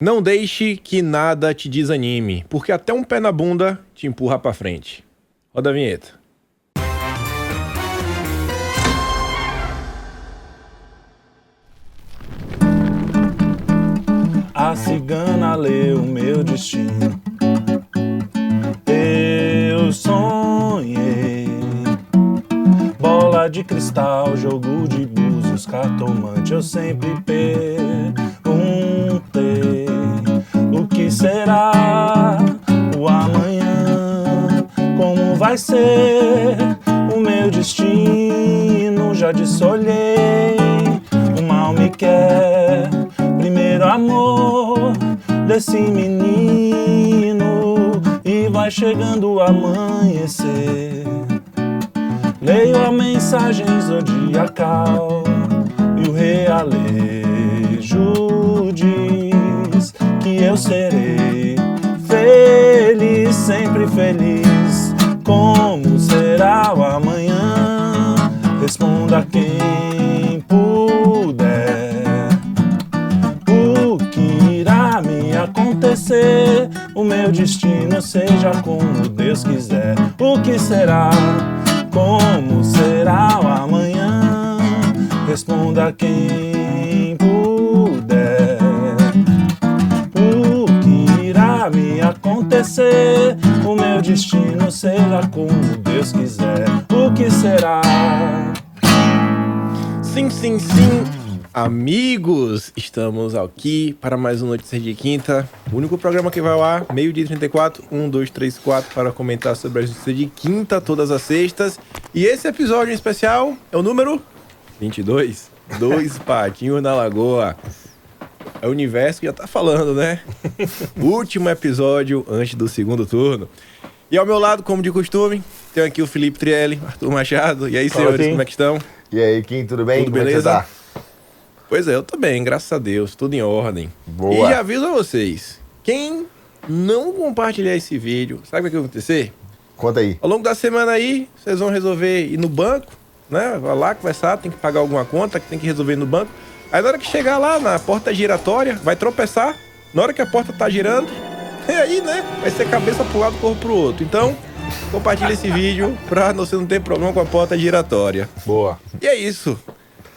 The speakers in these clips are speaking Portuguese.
Não deixe que nada te desanime, porque até um pé na bunda te empurra pra frente. Roda a vinheta. A cigana leu meu destino. De cristal, jogo de búzios, cartomante. Eu sempre perguntei o que será o amanhã, como vai ser o meu destino. Já dissolhei, o mal me quer primeiro amor desse menino e vai chegando o amanhecer. Leio a mensagem zodiacal e o realejo diz que eu serei feliz, sempre feliz. Como será o amanhã? Responda quem puder o que irá me acontecer. O meu destino seja como Deus quiser. O que será? Como será o amanhã? Responda quem puder. O que irá me acontecer? O meu destino seja como Deus quiser. O que será? Sim, sim, sim. Amigos, estamos aqui para mais um Notícias de Quinta. O único programa que vai ao ar, meio-dia e 34, 1, 2, 3, 4, para comentar sobre as notícias de quinta, todas as sextas. E esse episódio em especial é o número 22. Dois patinhos na lagoa. É o universo que já tá falando, né? Último episódio antes do segundo turno. E ao meu lado, como de costume, tenho aqui o Felipe Trielli, Arthur Machado. E aí, Fala, senhores, como é que estão? E aí, Kim, tudo bem? Tudo Como é que beleza? você tá? Pois é, eu tô bem, graças a Deus, tudo em ordem. Boa. E já aviso a vocês, quem não compartilhar esse vídeo, sabe o que vai acontecer? Conta aí. Ao longo da semana aí, vocês vão resolver ir no banco, né? Vai lá, conversar, tem que pagar alguma conta, que tem que resolver no banco. Aí na hora que chegar lá na porta giratória, vai tropeçar. Na hora que a porta tá girando, e aí, né? Vai ser cabeça pro lado, corpo pro outro. Então, compartilha esse vídeo pra você não ter problema com a porta giratória. Boa. E é isso.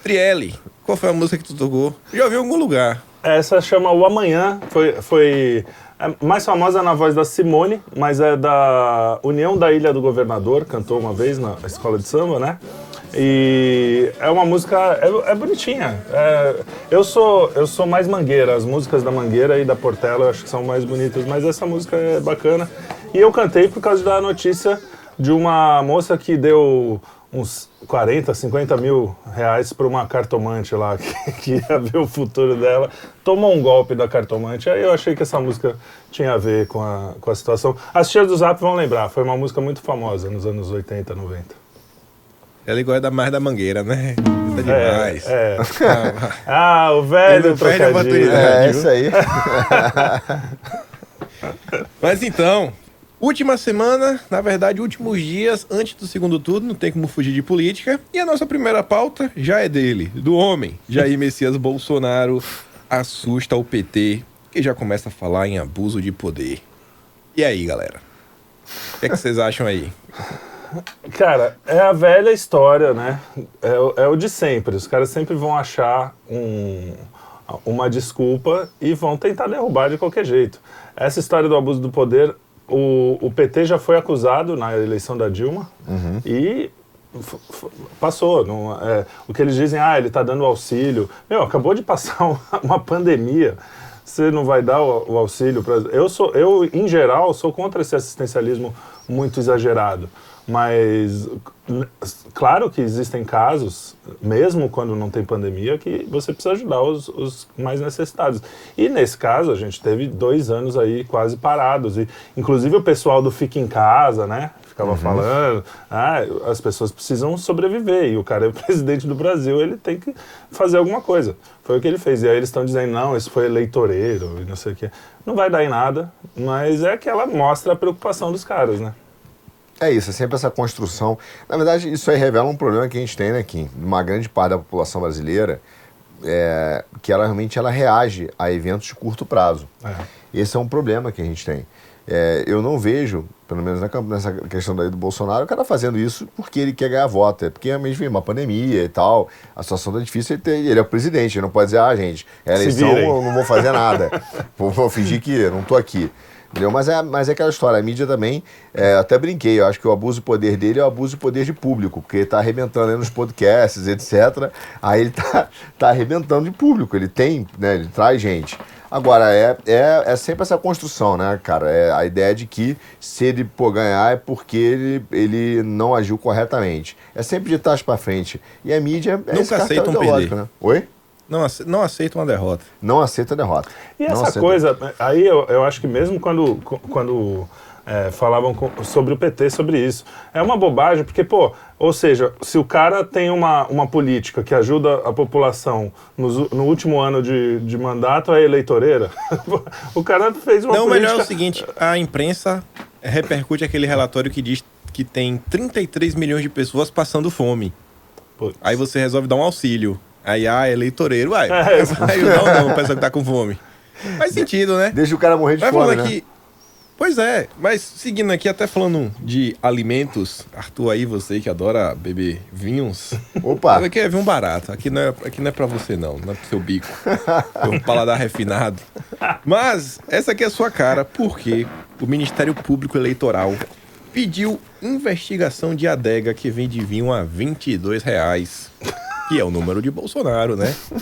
Trielli, qual foi a música que tu tocou? Já ouvi em algum lugar. Essa chama O Amanhã, foi, foi é mais famosa na voz da Simone, mas é da União da Ilha do Governador, cantou uma vez na escola de samba, né? E é uma música, é, é bonitinha. É, eu, sou, eu sou mais mangueira, as músicas da Mangueira e da Portela eu acho que são mais bonitas, mas essa música é bacana. E eu cantei por causa da notícia de uma moça que deu uns 40, 50 mil reais para uma cartomante lá que, que ia ver o futuro dela, tomou um golpe da cartomante. Aí eu achei que essa música tinha a ver com a, com a situação. As tias do Zap vão lembrar, foi uma música muito famosa nos anos 80, 90. Ela gosta mais da mangueira, né? Tá demais. É, é. Ah, o velho trocadilho. É, isso aí. Mas então, última semana, na verdade, últimos dias antes do segundo turno, não tem como fugir de política. E a nossa primeira pauta já é dele, do homem. Jair Messias Bolsonaro assusta o PT, que já começa a falar em abuso de poder. E aí, galera? O que, é que vocês acham aí? Cara, é a velha história, né? É, o- é o de sempre. Os caras sempre vão achar um- uma desculpa e vão tentar derrubar de qualquer jeito. Essa história do abuso do poder, o, o PT já foi acusado na eleição da Dilma e f- f- passou. não- é, o que eles dizem, ah, ele está dando auxílio. Meu, acabou de passar uma, uma pandemia. Você não vai dar o, o auxílio para. Eu sou, eu em geral sou contra esse assistencialismo muito exagerado, mas claro que existem casos, mesmo quando não tem pandemia, que você precisa ajudar os, os mais necessitados. E nesse caso a gente teve dois anos aí quase parados e inclusive o pessoal do fica em casa, né? Ficava falando, ah, as pessoas precisam sobreviver e o cara é o presidente do Brasil, ele tem que fazer alguma coisa. Foi o que ele fez. E aí eles estão dizendo, não, isso foi eleitoreiro e não sei o quê. Não vai dar em nada, mas é que ela mostra a preocupação dos caras, né? É isso, é sempre essa construção. Na verdade, isso aí revela um problema que a gente tem, né, Kim? Uma grande parte da população brasileira é, que ela realmente ela reage a eventos de curto prazo. É. Esse é um problema que a gente tem. É, eu não vejo, pelo menos nessa questão daí do Bolsonaro, o cara fazendo isso porque ele quer ganhar voto. É porque realmente vem uma pandemia e tal, a situação tá difícil, ele, tem- ele é o presidente, ele não pode dizer, ah, gente, é eleição, eu não vou fazer nada. vou, vou fingir que não tô aqui. Entendeu? Mas, é, mas é aquela história, a mídia também, é, até brinquei, eu acho que o abuso de poder dele é o abuso de poder de público, porque ele tá arrebentando aí nos podcasts, etc. Aí ele tá, tá arrebentando de público, ele tem, né, ele traz gente. Agora, é, é, é sempre essa construção, né, cara? É a ideia de que se ele pô, ganhar é porque ele, ele não agiu corretamente. É sempre de trás pra frente. E a mídia é Nunca aceitam perder. né? Oi? Não, ace- não aceita uma derrota. Não aceita a derrota. E Não essa aceita. coisa, aí eu, eu acho que mesmo quando, quando é, falavam com- sobre o PT sobre isso, é uma bobagem, porque, pô, ou seja, se o cara tem uma, uma política que ajuda a população nos u- no último ano de, de mandato, é eleitoreira, o cara fez uma Não, o política... melhor é o seguinte: a imprensa repercute aquele relatório que diz que tem 33 milhões de pessoas passando fome. Putz. Aí você resolve dar um auxílio. Aí, ah, eleitoreiro, uai. É, ajudar ou não, o pessoal que tá com fome. Faz sentido, né? Deixa o cara morrer de Vai fome, né? aqui. Pois é, mas seguindo aqui, até falando de alimentos, Arthur aí, você que adora beber vinhos. Opa! Aqui é vinho barato, aqui não é, aqui não é pra você não, não é pro seu bico. Tem um paladar refinado. Mas essa aqui é a sua cara, porque o Ministério Público Eleitoral pediu investigação de adega que vende vinho a 22 reais. Que é o número de Bolsonaro, né?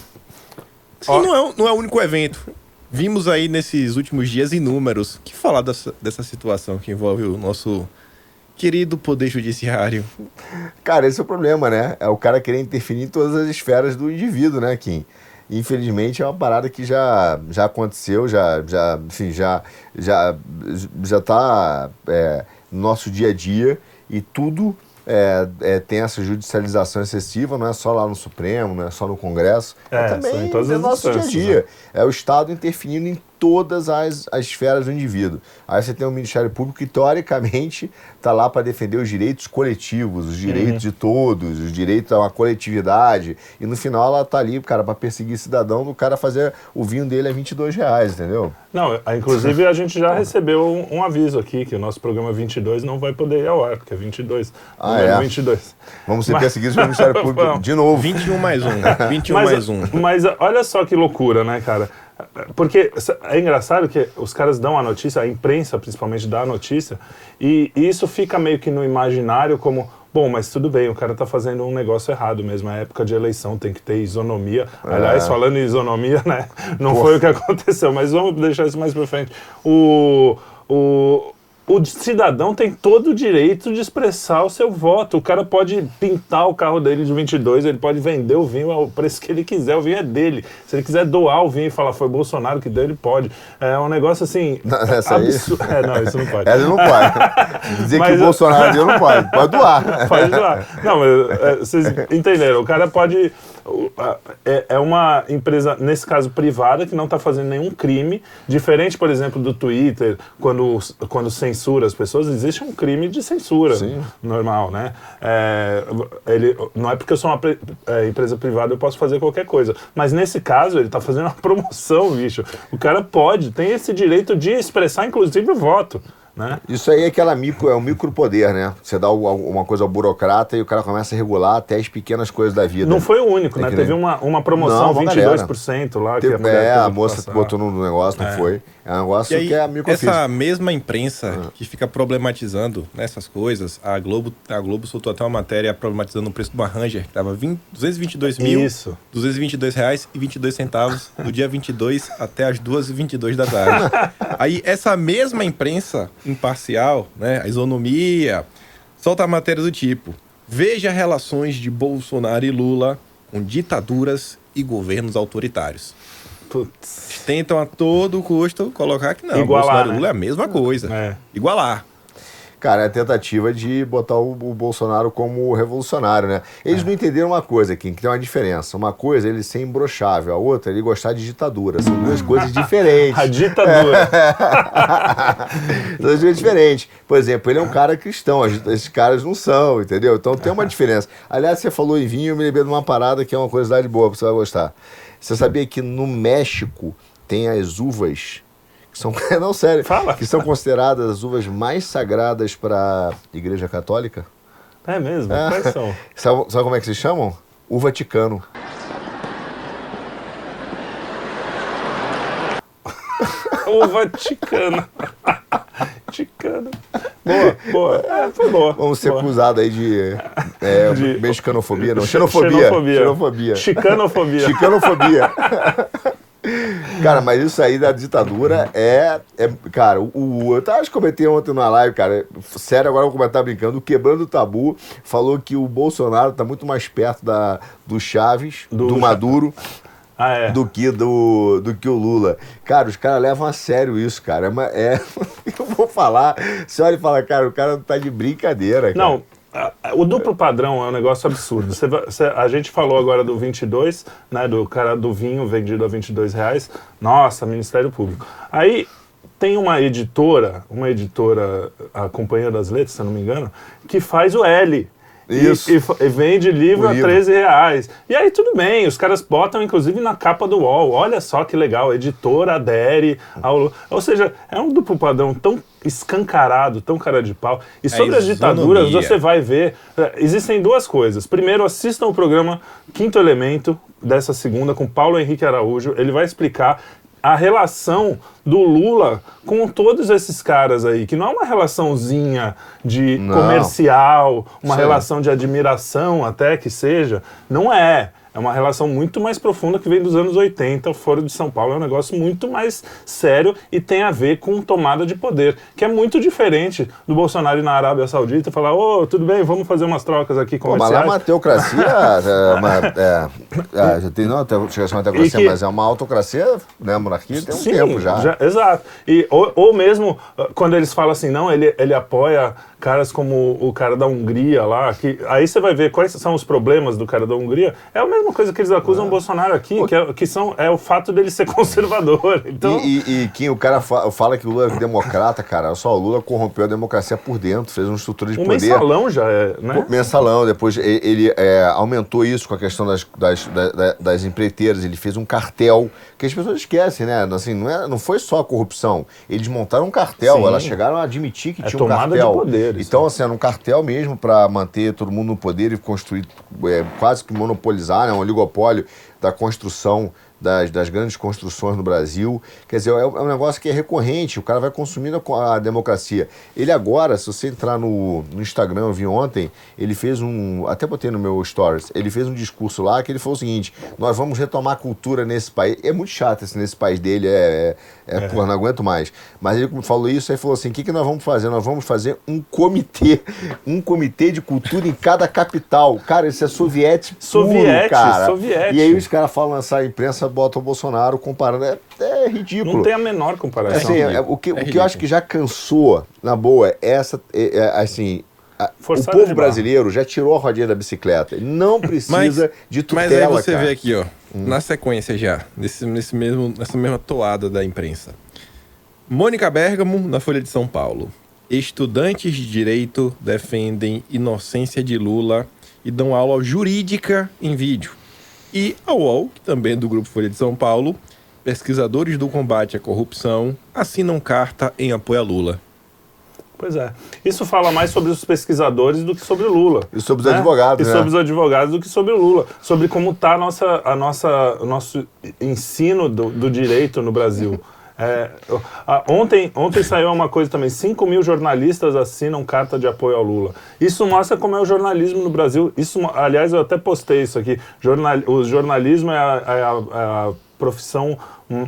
E Ó. não é, o- não é o único evento. Vimos aí nesses últimos dias inúmeros. Que falar dessa, dessa situação que envolve o nosso querido Poder Judiciário. Cara, esse é o problema, né? É o cara querer interferir em todas as esferas do indivíduo, né, Kim? Infelizmente é uma parada que já, já aconteceu, já, já, enfim, já, já, já tá é, no nosso dia a dia e tudo é, é, tem essa judicialização excessiva, não é só lá no Supremo, não é só no Congresso, é, É, também em todas no as nosso dia a dia. É o Estado interferindo em todas as, as esferas do indivíduo. Aí você tem o Ministério Público que, teoricamente, está lá para defender os direitos coletivos, os direitos de todos, os direitos a uma coletividade. E no final ela tá ali, cara, para perseguir cidadão do cara fazer o vinho dele a 22 reais, entendeu? Não, a- inclusive a gente já recebeu um, um aviso aqui que o nosso programa 22 não vai poder ir ao ar, porque é 22. Ah, é? 22. Vamos ser Mas- perseguidos pelo Ministério Público de novo. 21 mais um. 21 mas, mais um. mas olha só que loucura, né, cara? Porque é engraçado que os caras dão a notícia, a imprensa principalmente dá a notícia, e isso fica meio que no imaginário como, bom, mas tudo bem, o cara tá fazendo um negócio errado mesmo, é época de eleição, tem que ter isonomia. Aliás, falando em isonomia, né, não foi o que aconteceu, mas vamos deixar isso mais pra frente. O, o, o cidadão tem todo o direito de expressar o seu voto. O cara pode pintar o carro dele de 22, ele pode vender o vinho ao preço que ele quiser, o vinho é dele. Se ele quiser doar o vinho e falar foi Bolsonaro que deu, ele pode. É um negócio assim. Não, essa absurdo. É, não, isso não pode. Ela não pode. Dizer Mas- que o Bolsonaro deu não pode. Pode doar. Pode doar. Não, mas é, vocês entenderam. O cara pode. É, é uma empresa, nesse caso, privada, que não está fazendo nenhum crime. Diferente, por exemplo, do Twitter, quando, quando censura as pessoas, existe um crime de censura Sim. normal, né? É, ele, não é porque eu sou uma é, empresa privada eu posso fazer qualquer coisa. Mas nesse caso, ele está fazendo uma promoção, bicho. O cara pode, tem esse direito de expressar, inclusive, o voto. Né? Isso aí é aquela micro, é um micropoder, né? Você dá uma coisa ao burocrata e o cara começa a regular até as pequenas coisas da vida. Não foi o único, É né? que Teve nem- uma, uma promoção, Não, uma 22% lá. Que Teve- a mulher é, a que moça passar. botou no negócio, não É. foi? É um negócio aí, que é microfísico. essa mesma imprensa que fica problematizando nessas coisas, a Globo, a Globo soltou até uma matéria problematizando o preço de uma Ranger, que tava 20, 222 mil, Isso. 222 reais e 22 centavos do dia 22 até as 2h22 da tarde. Aí essa mesma imprensa imparcial, né, a isonomia, solta a matéria do tipo, veja relações de Bolsonaro e Lula com ditaduras e governos autoritários. Putz. Tentam a todo custo colocar que não, Igualar, Bolsonaro e né? Lula é a mesma coisa. É. Igualar. Cara, é a tentativa de botar o, o Bolsonaro como revolucionário, né? Eles não entenderam uma coisa, Kim, que tem uma diferença. Uma coisa é ele ser imbrochável, a outra é ele gostar de ditadura. São duas coisas diferentes. A ditadura. São duas coisas diferentes. Por exemplo, ele é um cara cristão, esses caras não são, entendeu? Então tem uma diferença. Aliás, você falou em vinho, eu me lembrei de uma parada que é uma curiosidade boa, você vai gostar. Você sabia que no México tem as uvas são não sério, Fala. que são consideradas as uvas mais sagradas para a Igreja Católica? É mesmo? É. Quais são? Sabe, sabe como é que se chamam? O Vaticano. O Vaticano. Vaticano. Boa, boa. É, foi boa. Vamos ser acusados aí de, é, De- mexicanofobia, não, xenofobia. Xenofobia. Xenofobia. Chicanofobia. Chicanofobia. Cara, mas isso aí da ditadura é. é cara, o, eu tava, acho que comentei ontem numa live, cara. Sério, agora eu vou comentar brincando. O Quebrando o Tabu falou que o Bolsonaro tá muito mais perto da, do Chaves, do, Do- Maduro, Ah, é. do que do, do que o Lula. Cara, os caras levam a sério isso, cara. É, é- eu vou falar. Você olha e fala, cara, o cara tá de brincadeira. Cara. Não, o duplo padrão é um negócio absurdo. A gente falou agora do 22, né, do cara do vinho vendido a 22 reais. Nossa, Ministério Público. Aí tem uma editora, uma editora, a Companhia das Letras, se não me engano, que faz o L. E- Isso. E, fa- e vende livro O a livro. 13 reais. E aí tudo bem, os caras botam inclusive na capa do UOL. Olha só que legal, editora adere ao. Ou seja, é um duplo padrão tão escancarado, tão cara de pau. E sobre as ditaduras, você vai ver. eh, Existem duas coisas. Primeiro, assistam o programa Quinto Elemento, dessa segunda, com Paulo Henrique Araújo. Ele vai explicar a relação do Lula com todos esses caras aí, que não é uma relaçãozinha de Não. comercial, uma Sim. relação de admiração até que seja. Não é. É uma relação muito mais profunda que vem dos anos 80, o Foro de São Paulo é um negócio muito mais sério e tem a ver com tomada de poder, que é muito diferente do Bolsonaro na Arábia Saudita e falar, ô, tudo bem, vamos fazer umas trocas aqui Pô, mas lá é uma teocracia. é, uma, é, é, já tem, não, uma teocracia, que- mas é uma autocracia, né? Monarquia tem um tempo já. Exato. E, ou, ou mesmo uh, quando eles falam assim, não, ele, ele apoia caras como o cara da Hungria lá, que aí você vai ver quais são os problemas do cara da Hungria. É a mesma coisa que eles acusam o Bolsonaro aqui, que, é, que são, é o fato dele ser conservador. Então, E, e, e que o cara fa- fala que o Lula é democrata, cara. Só o Lula corrompeu a democracia por dentro, fez uma estrutura de o poder. mensalão já é, né? Pô, Mensalão, depois e- ele é, aumentou isso com a questão das, das, da- da- das empreiteiras, ele fez um cartel, que as pessoas esquecem, né? Assim, não, é, não foi só a corrupção, eles montaram um cartel, Sim. elas chegaram a admitir que É tinha um tomada de cartel. poder, isso. Então, assim, era um cartel mesmo para manter todo mundo no poder e construir, é, quase que monopolizar, né? Um oligopólio da construção das, das grandes construções no Brasil. Quer dizer, é, é um negócio que é recorrente, o cara vai consumindo a, a democracia. Ele agora, se você entrar no, no Instagram, eu vi ontem, ele fez um. Até botei no meu stories, ele fez um discurso lá que ele falou o seguinte: nós vamos retomar a cultura nesse país. É muito chato esse nesse país dele, é. é, é, Porra, não aguento mais. Mas ele falou isso, aí falou assim: o que, que nós vamos fazer? Nós vamos fazer um comitê, um comitê de cultura em cada capital. Cara, isso é soviético. Soviete, cara. soviete. E aí os caras falam nessa imprensa, botam o Bolsonaro comparando. É, é ridículo. Não tem a menor comparação. Assim, é, o que, É o que eu acho que já cansou, na boa, é essa. é, é, assim. a- o povo brasileiro já tirou a rodinha da bicicleta. Não precisa de tutela, Mas aí você cara. vê aqui, ó, na sequência já, nesse, nesse mesmo, nessa mesma toada da imprensa. Mônica Bergamo, na Folha de São Paulo. Estudantes de direito defendem inocência de Lula e dão aula jurídica em vídeo. E a UOL, que também é do Grupo Folha de São Paulo, pesquisadores do combate à corrupção assinam carta em apoio a Lula. Pois é. Isso fala mais sobre os pesquisadores do que sobre o Lula. E sobre os advogados, E né? sobre os advogados do que sobre o Lula. Sobre como está a nossa, a nossa, o nosso ensino do, do direito no Brasil. É, ontem, ontem saiu uma coisa também: 5 mil jornalistas assinam carta de apoio ao Lula. Isso mostra como é o jornalismo no Brasil. Isso, aliás, eu até postei isso aqui. Jornal, o jornalismo é a, é a- é a profissão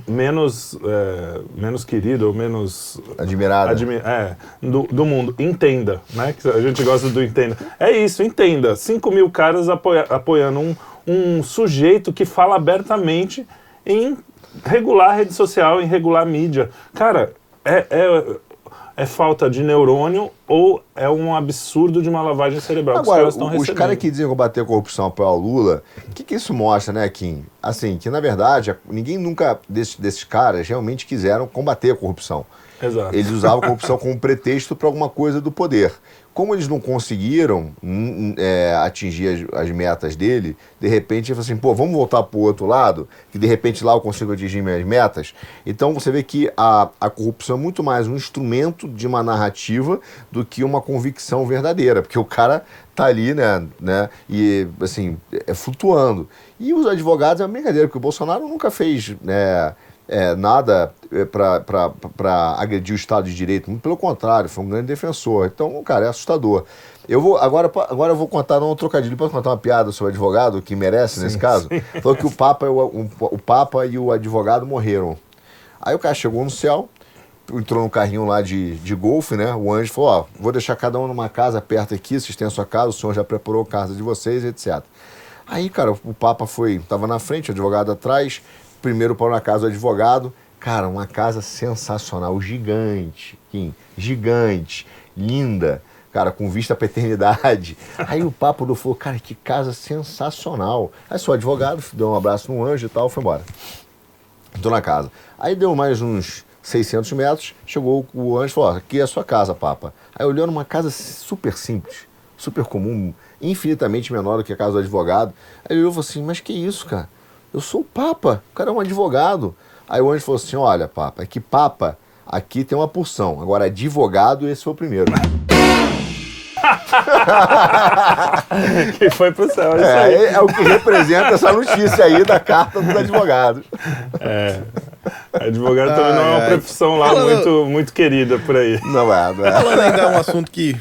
menos, é, menos querida ou menos Admirada. Admi- é, do, do mundo. Entenda, né? Que a gente gosta do entenda. É isso, entenda. 5 mil caras apoia- apoiando um, um sujeito que fala abertamente em regular a rede social, em regular mídia. Cara, é, é- é falta de neurônio ou é um absurdo de uma lavagem cerebral Agora, que os caras estão os caras que dizem combater a corrupção apoiar o Lula, o que, que isso mostra, né, Kim? Assim, que na verdade, ninguém nunca, desses, desses caras, realmente quiseram combater a corrupção. Exato. Eles usavam a corrupção como pretexto para alguma coisa do poder. Como eles não conseguiram é, atingir as, as metas dele, de repente ele falou assim, pô, vamos voltar para o outro lado, que de repente lá eu consigo atingir minhas metas. Então você vê que a, a corrupção é muito mais um instrumento de uma narrativa do que uma convicção verdadeira, porque o cara tá ali, né, né, e assim, é flutuando. E os advogados é uma brincadeira, porque o Bolsonaro nunca fez, né, é, nada para agredir o Estado de Direito, muito pelo contrário, foi um grande defensor. Então, cara, é assustador. Eu vou agora, agora eu vou contar não um trocadilho, posso contar uma piada sobre o advogado que merece sim, nesse caso? Sim. Falou que o Papa, o, o, o Papa e o advogado morreram. Aí o cara chegou no céu, entrou no carrinho lá de, de golfe, né? O anjo falou: Ó, vou deixar cada um numa casa perto aqui, vocês têm a sua casa, o senhor já preparou a casa de vocês, etc. Aí, cara, o Papa foi, tava na frente, o advogado atrás, primeiro parou na casa do advogado. Cara, uma casa sensacional, gigante, Kim, gigante, linda, cara, com vista à paternidade. Aí o papo do falou, cara, que casa sensacional. Aí sou advogado, deu um abraço no anjo e tal, foi embora. Tô na casa. Aí deu mais uns 600 metros, chegou o anjo e falou, aqui é a sua casa, papa. Aí olhou numa casa super simples, super comum, infinitamente menor do que a casa do advogado. Aí ele olhou e falou assim, mas que isso, cara? Eu sou o Papa, o cara é um advogado. Aí o anjo falou assim: olha, Papa, é que Papa aqui tem uma porção. Agora, advogado, esse foi o primeiro. que foi pro céu, é, é, é, o que representa essa notícia aí da carta dos advogados. É. Advogado também não é uma profissão lá muito, muito querida por aí. Não é, não é. Falando ainda é um assunto que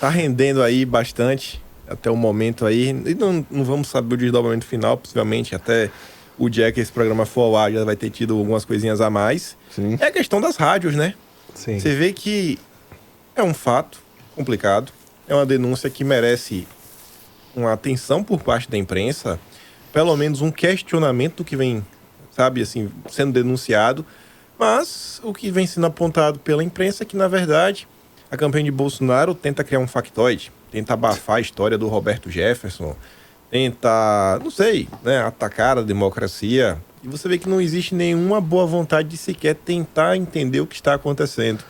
tá rendendo aí bastante até o momento aí. E não, não vamos saber o desdobramento final, possivelmente até o dia que esse programa for ao ar já vai ter tido algumas coisinhas a mais. Sim. É a questão das rádios, né? Sim. Você vê que é um fato complicado, é uma denúncia que merece uma atenção por parte da imprensa, pelo menos um questionamento do que vem, sabe, assim, sendo denunciado. Mas o que vem sendo apontado pela imprensa é que, na verdade, a campanha de Bolsonaro tenta criar um factoide, tenta abafar a história do Roberto Jefferson, tenta, não sei, né, atacar a democracia. E você vê que não existe nenhuma boa vontade de sequer tentar entender o que está acontecendo.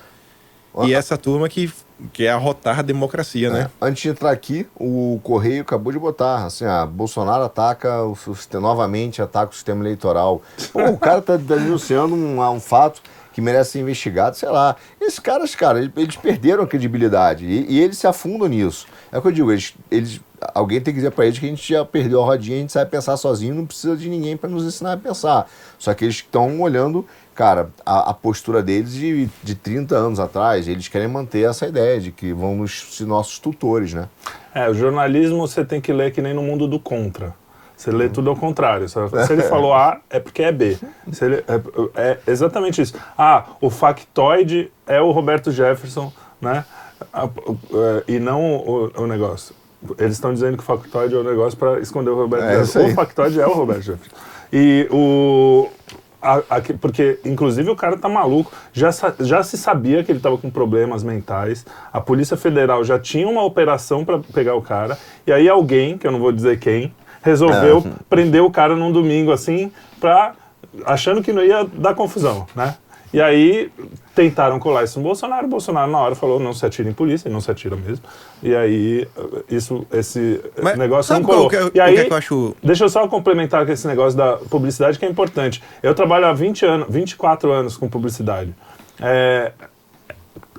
E essa turma que quer arrotar a democracia, né? É. Antes de entrar aqui, o Correio acabou de botar, assim, ah, Bolsonaro ataca, o, novamente ataca o sistema eleitoral. Pô, o cara tá denunciando um, um fato que merece ser investigado, sei lá. Esses caras, cara, eles perderam a credibilidade e, e eles se afundam nisso. É o que eu digo, eles, eles alguém tem que dizer para eles que a gente já perdeu a rodinha, a gente sabe pensar sozinho, não precisa de ninguém para nos ensinar a pensar. Só que eles estão olhando, cara, a, a, postura deles de, de 30 anos atrás, eles querem manter essa ideia de que vão nos, ser nossos tutores, né? É, o jornalismo você tem que ler que nem no mundo do contra. Você lê tudo ao contrário. Se ele falou A, é porque é B. Ele, é, é, exatamente isso. Ah, o factoide é o Roberto Jefferson, né? É, e não o, o negócio. Eles estão dizendo que o factoide é o negócio para esconder o Roberto é, Jefferson. O factoide é o Roberto Jefferson. E o. A, a, porque, inclusive, o cara tá maluco. Já, já se sabia que ele tava com problemas mentais. A Polícia Federal já tinha uma operação para pegar o cara. E aí, alguém, que eu não vou dizer quem, resolveu é. prender o cara num domingo assim, pra, achando que não ia dar confusão, né? E aí tentaram colar isso no Bolsonaro. O Bolsonaro, na hora, falou: não se atira em polícia, e não se atira mesmo. E aí, isso, esse Mas negócio não colou. Que, e aí, que eu acho... deixa eu só complementar com esse negócio da publicidade, que é importante. Eu trabalho há 20 anos, 24 anos com publicidade. É,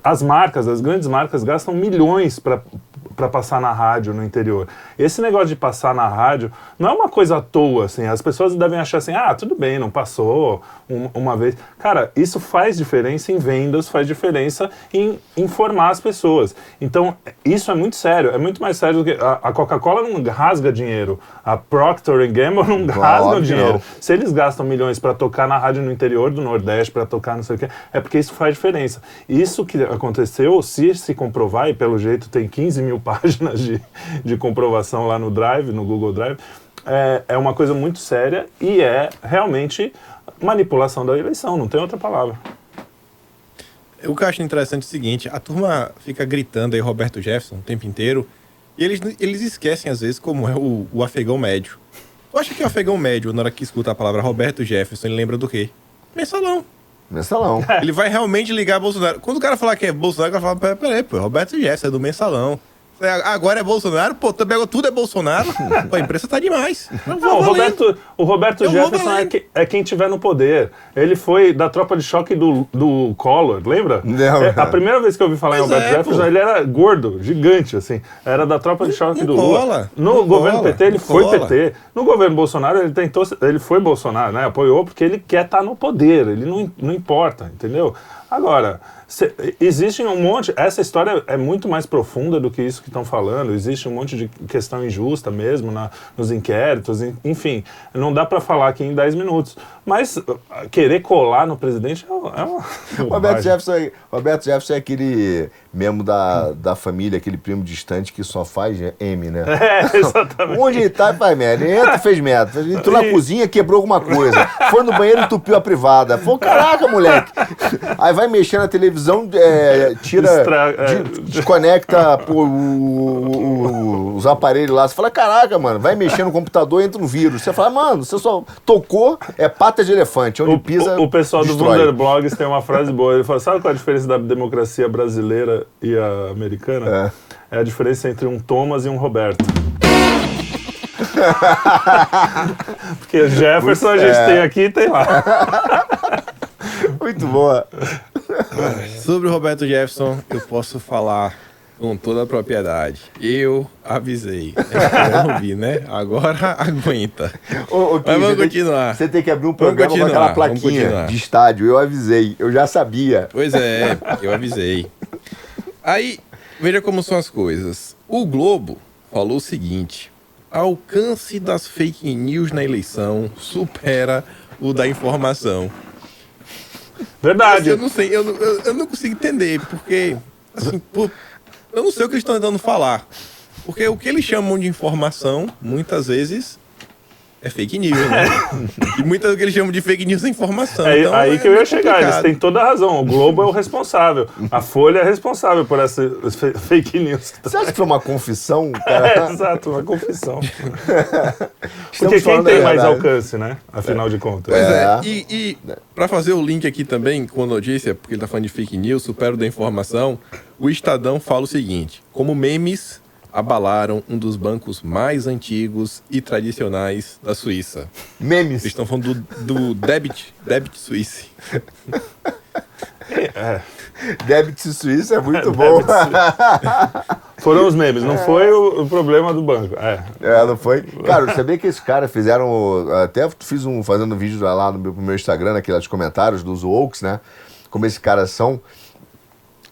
as marcas, as grandes marcas, gastam milhões para para passar na rádio no interior. Esse negócio de passar na rádio não é uma coisa à toa, assim. As pessoas devem achar assim, ah, tudo bem, não passou um, uma vez. Cara, isso faz diferença em vendas, faz diferença em informar as pessoas. Então, isso é muito sério. É muito mais sério do que a, a Coca-Cola não rasga dinheiro, a Procter Gamble não rasga dinheiro. Não. Se eles gastam milhões para tocar na rádio no interior do Nordeste, para tocar não sei o quê, é porque isso faz diferença. Isso que aconteceu, se se comprovar, e pelo jeito tem 15 mil páginas de, de comprovação lá no Drive, no Google Drive, é, é uma coisa muito séria e é realmente manipulação da eleição, não tem outra palavra. O que eu acho interessante é o seguinte: a turma fica gritando aí Roberto Jefferson o tempo inteiro e eles, eles esquecem, às vezes, como é o, o afegão médio. Tu acha que o afegão médio, na hora que escuta a palavra Roberto Jefferson, ele lembra do quê? Mensalão. Mensalão. Ele vai realmente ligar a Bolsonaro. Quando o cara falar que é Bolsonaro, o cara fala: peraí, peraí, pô, Roberto Jefferson é do mensalão. É, Agora é Bolsonaro, pô, também agora tudo é Bolsonaro. Pô, a imprensa tá demais. Não, Não, o Roberto, o Roberto Eu Jefferson é, que- é quem tiver no poder. Ele foi da tropa de choque do, do Collor, lembra? Não. É, a primeira vez que eu ouvi falar em Pois Roberto é, Jefferson, pô. ele era gordo, gigante, assim. Era da tropa de choque não do Lula. cola, No não governo cola, PT, ele não foi cola. PT. No governo Bolsonaro, ele tentou, ele foi Bolsonaro, né? Apoiou porque ele quer estar no poder, ele não, não importa, entendeu? Agora, se, existe um monte. Essa história é muito mais profunda do que isso que estão falando. Existe um monte de questão injusta mesmo na, nos inquéritos, en- enfim. Não dá para falar aqui em 10 minutos. Mas uh, querer colar no presidente é uma. É uma Roberto. Jefferson, é- Roberto Jefferson é aquele membro da, da família, aquele primo distante que só faz M, né? É, exatamente. Onde ele tá, faz merda. Ele entra, fez merda. Entrou na E- cozinha, quebrou alguma coisa. Foi no banheiro, entupiu a privada. Falou, caraca, moleque. Aí vai mexer na televisão, é, tira, Estra- é. de- desconecta pô, o- o- os aparelhos lá. Você fala, caraca, mano, vai mexer no computador, entra no vírus. Você fala, mano, você só tocou, é pata de elefante. Onde O, pisa, o, o pessoal destrói. do Wunderblogs tem uma frase boa. Ele fala: sabe qual é a diferença da democracia brasileira e a americana? É, a diferença entre um Thomas e um Roberto. Porque Jefferson a gente É. tem aqui e tem lá. Muito boa. Sobre o Roberto Jefferson, eu posso falar com toda a propriedade. Eu avisei. Eu ouvi, né? Agora aguenta. Ô, ô, Mas vamos continuar. Você tem que abrir um programa com aquela plaquinha de estádio. Eu avisei, eu já sabia. Pois é, eu avisei. Aí, veja como são as coisas. O Globo falou o seguinte: alcance das fake news na eleição supera o da informação. Verdade. Eu não sei, eu, não- eu, eu não consigo entender, porque, assim, pô, eu não sei o que eles estão tentando falar. Porque o que eles chamam de informação, muitas vezes, é fake news, né? e muitas vezes o que eles chamam de fake news é informação. É Então, aí é que eu ia chegar, eles têm toda a razão. O Globo é o responsável. A Folha é responsável por essas fe- fake news. Você acha que foi uma confissão, cara? É, exato, uma confissão. Porque quem tem mais alcance, né? Afinal de contas. Pois é, É. e, e para fazer o link aqui também com a notícia, porque ele tá falando de fake news, supero da informação, o Estadão fala o seguinte: como memes abalaram um dos bancos mais antigos e tradicionais da Suíça. Memes. Eles estão falando do, do Debit, Debit Suisse. É. Débito suíço é muito bom. Foram os memes, não foi o, o problema do banco. É. É, não foi? Cara, eu sabia que esses caras fizeram. Até fiz um fazendo um vídeo lá no meu, pro meu Instagram, naqueles comentários dos Oaks, né? Como esses caras são.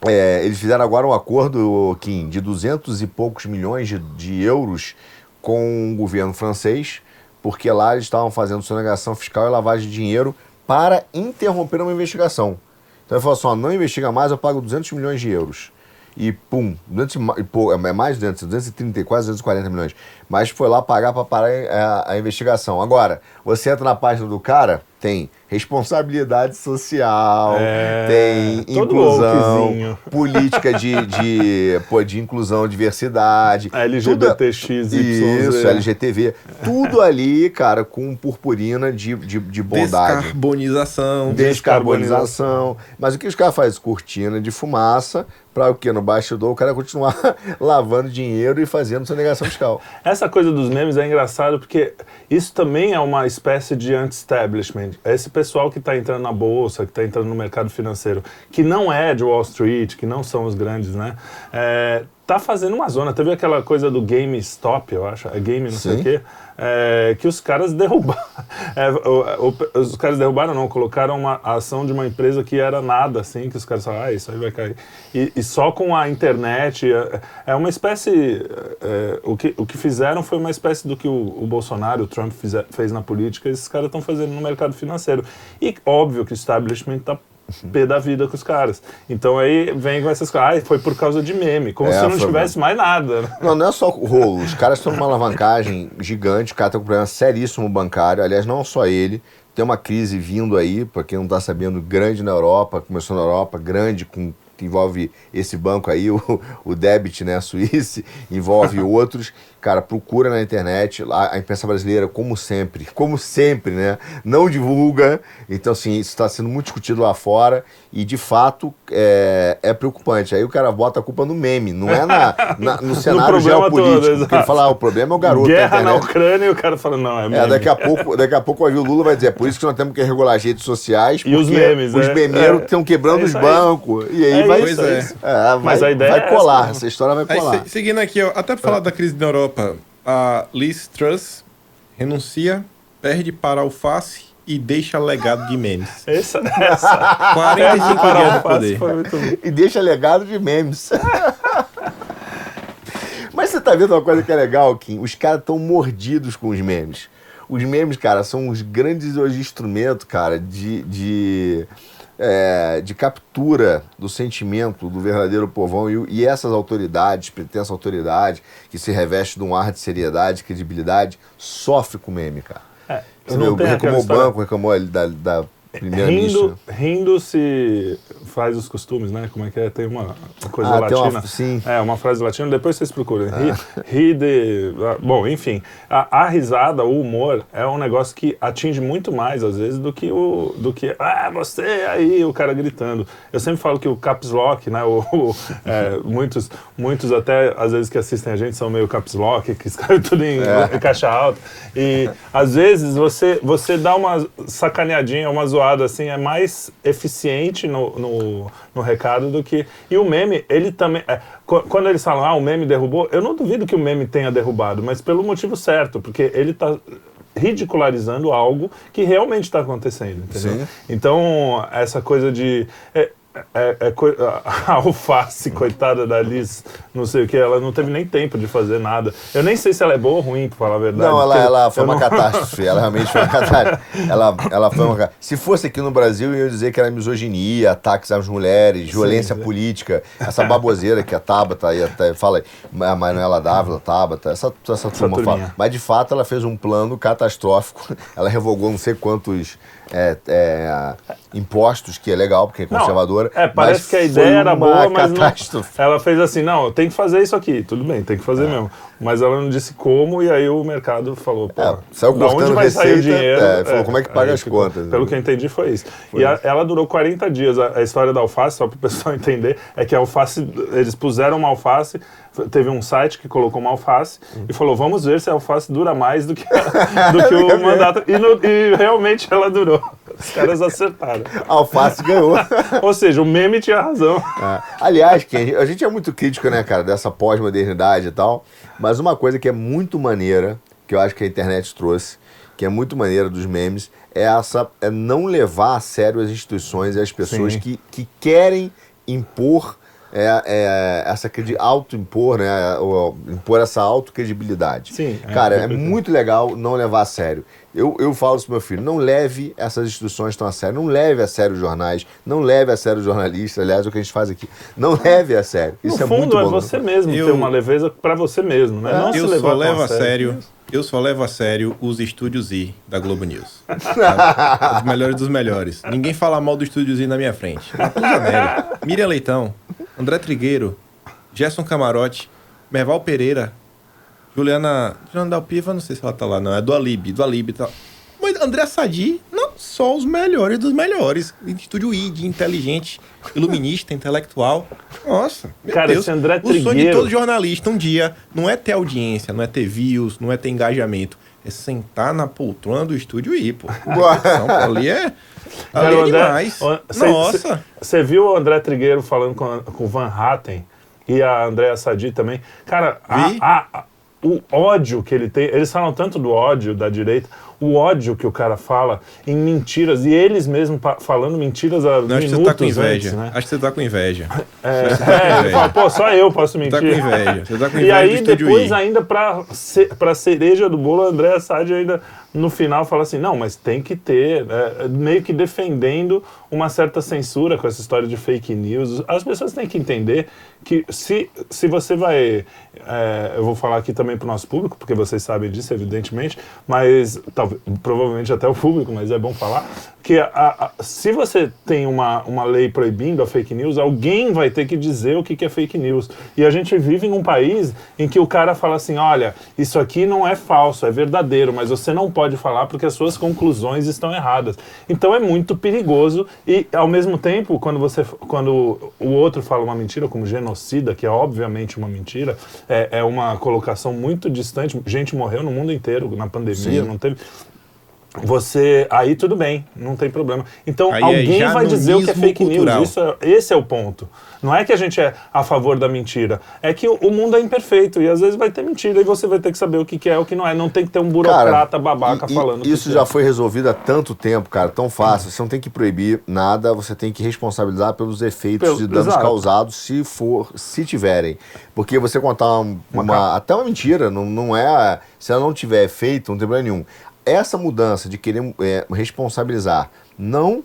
É, eles fizeram agora um acordo, Kim, de 200 e poucos milhões de, de euros com o governo francês, porque lá eles estavam fazendo sonegação fiscal e lavagem de dinheiro para interromper uma investigação. Então ele falou assim: ó, não investiga mais, eu pago 200 milhões de euros. E pum, 200, e pô, é mais de 200, 230, quase 240 milhões. Mas foi lá pagar para parar a, a investigação. Agora, você entra na página do cara, tem responsabilidade social, É, tem inclusão, política de, de, pô, de inclusão, diversidade. LGBTXYZ. Isso, LGTV. Tudo ali, cara, com purpurina de, de, de bondade. Descarbonização. Descarbonização. Mas o que os caras fazem? Cortina de fumaça para o quê? No bastidor o cara continuar lavando dinheiro e fazendo sonegação fiscal. Essa coisa dos memes é engraçado porque isso também é uma espécie de anti-establishment. É esse pessoal que está entrando na bolsa, que está entrando no mercado financeiro, que não é de Wall Street, que não são os grandes, né? É, tá fazendo uma zona. Teve aquela coisa do GameStop, eu acho, é game não sei Sim. o quê, é, que os caras derrubaram. É, o- o- os caras derrubaram, não, colocaram uma ação de uma empresa que era nada, assim, que os caras falaram, ah, isso aí vai cair. E, e só com a internet, é, é uma espécie. é, o, que, o que fizeram foi uma espécie do que o, o Bolsonaro, o Trump fize- fez na política, esses caras estão fazendo no mercado financeiro. E óbvio que o establishment está pé da vida com os caras. Então aí vem com essas coisas, ah, foi por causa de meme, como É, se não tivesse mais nada. né? Não, não é só o rolo. Os caras estão numa alavancagem gigante, o cara tá com um problema seríssimo bancário. Aliás, não só ele. tem uma crise vindo aí, para quem não está sabendo, grande na Europa, começou na Europa, grande com que envolve esse banco aí, o, o Debit, né, a Suíça, envolve outros. Cara, procura na internet, lá a imprensa brasileira, como sempre, como sempre, né, não divulga. Então, assim, isso está sendo muito discutido lá fora e, de fato, é, é preocupante. Aí o cara bota a culpa no meme, não é na, na no cenário no geopolítico. Todo, ele fala, ah, o problema é o garoto Guerra na Ucrânia e o cara fala, não, é meme. É, daqui a pouco, daqui a pouco o Lula vai dizer, é por isso que nós temos que regular as redes sociais, e os memes, os é, memeiros é, estão quebrando é os bancos. E aí É vai, isso, é. vai, Mas a ideia vai é colar, essa, essa, história vai Aí, colar. se- seguindo aqui, ó, até pra falar da crise na Europa, a Liz Truss renuncia, perde para alface e deixa legado de memes. Essa, essa 45 para dias de alface poder. foi muito bom. E deixa legado de memes. Mas você tá vendo uma coisa que é legal, Kim? Os caras estão mordidos com os memes. Os memes, cara, são os grandes hoje instrumentos, cara, de, de, é, de captura do sentimento do verdadeiro povão. E, e essas autoridades, pretensas autoridades, que se revestem de um ar de seriedade, credibilidade, sofre com meme, cara. É, não reclamou o banco, reclamou ali da, da Rindo, rindo se faz os costumes, né? Como é que é? Tem uma coisa Ah, tem uma- latina. sim. É, uma frase latina, depois vocês procuram. Ri, ri de. ah, Bom, enfim. A, a risada, o humor, é um negócio que atinge muito mais, às vezes, do que o. do que. Ah, você aí, o cara gritando. Eu sempre falo que o caps lock, né? O, o, é, muitos, muitos até, às vezes, que assistem a gente são meio caps lock, que escrevem tudo em, em caixa alta. E às vezes você, você dá uma sacaneadinha, uma zoada assim, é mais eficiente no, no, no recado do que. E o meme, ele também. é, qu- quando eles falam, ah, o meme derrubou, eu não duvido que o meme tenha derrubado, mas pelo motivo certo, porque ele está ridicularizando algo que realmente está acontecendo, entendeu? Sim. Então, essa coisa de. é- é- é coi- a alface, coitada da Liz, não sei o que, ela não teve nem tempo de fazer nada. Eu nem sei se ela é boa ou ruim, pra falar a verdade. Não, ela, ela foi uma não- catástrofe. Ela realmente foi uma catástrofe. Ela, ela foi uma Se fosse aqui no Brasil, eu ia dizer que era misoginia, ataques às mulheres, violência sim. política, essa baboseira que a Tabata e até fala, a Manuela Dávila, Tabata, essa, essa turma fala. Mas de fato ela fez um plano catastrófico. Ela revogou não sei quantos é, é, impostos, que é legal, porque é Não, conservadora. É, parece que a foi ideia era boa, mas não, catástrofe. ela fez assim, não, tem que fazer isso aqui. Tudo bem, tem que fazer mesmo. Mas ela não disse como, e aí o mercado falou, pô, É, saiu da onde vai sair o receita, dinheiro? é, falou, como é que paga aí as ficou- contas? Pelo que eu entendi foi isso. e a- ela durou 40 dias. A, a história da alface, só para o pessoal entender, é que a alface, eles puseram uma alface, teve um site que colocou uma alface e falou, vamos ver se a alface dura mais do que, a- do que o mandato. E, no- e realmente ela durou. Os caras acertaram. A alface ganhou. Ou seja, o meme tinha razão. É. Aliás, Ken, a gente é muito crítico, né, cara, dessa pós-modernidade e tal. Mas uma coisa que é muito maneira, que eu acho que a internet trouxe, que é muito maneira dos memes, é essa é não levar a sério as instituições e as pessoas Sim. que, que querem impor é, é, essa credi- auto-impor, né? ou impor essa autocredibilidade. Sim, é, Cara, é certeza. muito legal não levar a sério. Eu, eu falo isso pro meu filho, não leve essas instituições tão a sério, não leve a sério os jornais, não leve a sério os jornalistas, aliás, é o que a gente faz aqui. Não leve a sério. Isso no é fundo, muito é bom. você mesmo Eu- ter uma leveza pra você mesmo, né? não se eu levar só levo a sério. Eu só levo a sério os estúdios I da Globo News. Os melhores dos melhores. Ninguém fala mal do estúdios I na minha frente. Miriam Leitão, André Trigueiro, Gerson Camarote, Merval Pereira, Juliana. Juliana Dalpiva, não sei se ela tá lá, não. É do Alib, do Alib e tal. Mas André Sadi, não só os melhores dos melhores. Estúdio I, de inteligente, iluminista, intelectual. Nossa, meu Cara, Deus. esse André O sonho de Trigueiro- todo jornalista um dia não é ter audiência, não é ter views, não é ter engajamento. É sentar na poltrona do estúdio e ir, pô. Então, ali é. Cara, é André- demais. cê- Nossa. cê- Você viu o André Trigueiro falando com, a- com o Van Hatten e a Andréa Sadi também? Cara, a- a- a- o ódio que ele tem, eles falam tanto do ódio da direita, o ódio que o cara fala em mentiras, e eles mesmos falando mentiras há Não, acho que minutos você tá com inveja. antes, né? Acho que você tá com inveja. É, Você tá com é, inveja. pô, só eu posso mentir. tá com inveja. Você tá com E inveja do aí, depois, I. ainda pra, ce- pra cereja do bolo, a André Sade ainda no final fala assim: não, mas tem que ter, é, meio que defendendo uma certa censura com essa história de fake news. As pessoas têm que entender que se, se você vai. é, eu vou falar aqui também pro nosso público, porque vocês sabem disso, evidentemente, mas talvez tal, provavelmente até o público, mas é bom falar, que a, a, se você tem uma, uma lei proibindo a fake news, alguém vai ter que dizer o que, que é fake news. E a gente vive num país em que o cara fala assim: olha, isso aqui não é falso, é verdadeiro, mas você não pode falar porque as suas conclusões estão erradas. Então é muito perigoso e, ao mesmo tempo, quando, você, quando o outro fala uma mentira, como genocida, que é obviamente uma mentira, é, é uma colocação muito distante. Gente morreu no mundo inteiro na pandemia, Sim. não teve você aí tudo bem, não tem problema. Então aí é alguém é vai dizer o que é fake cultural. news. Isso é, esse é o ponto. Não é que a gente é a favor da mentira, é que o, o, mundo é imperfeito e às vezes vai ter mentira e você vai ter que saber o que, que é o que não é. Não tem que ter um burocrata cara, babaca e, falando. Isso já é. foi resolvido há tanto tempo, cara, tão fácil. Você não tem que proibir nada, você tem que responsabilizar pelos efeitos Pelo, de danos exato. causados, se for, se tiverem. Porque você contar uma, uma até uma mentira, não, não é. Se ela não tiver efeito, não tem problema nenhum essa mudança de querer é, responsabilizar não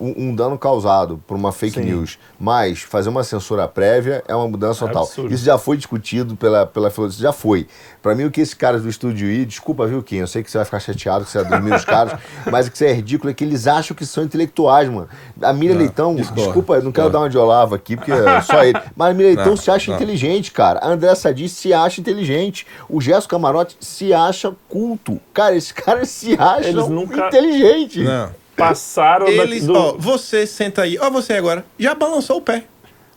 um dano causado por uma fake Sim. news, mas fazer uma censura prévia é uma mudança é total. Absurdo. Isso já foi discutido pela, pela filosofia, já foi. Para mim, o que esses caras do estúdio I, desculpa, viu, Kim? Eu sei que você vai ficar chateado que você é dormir os caras, mas o que é ridículo é que eles acham que são intelectuais, mano. A Miriam Leitão, discorre, desculpa, eu não quero dar uma de Olavo aqui, porque é só ele. Mas a Miriam Leitão não, se acha não. inteligente, cara. A André Sadi se acha inteligente. O Gesso Camarote se acha culto. Cara, esses caras se acham nunca... inteligentes. Não passaram Eles, do... ó, você senta aí. Ó, você agora. Já balançou o pé.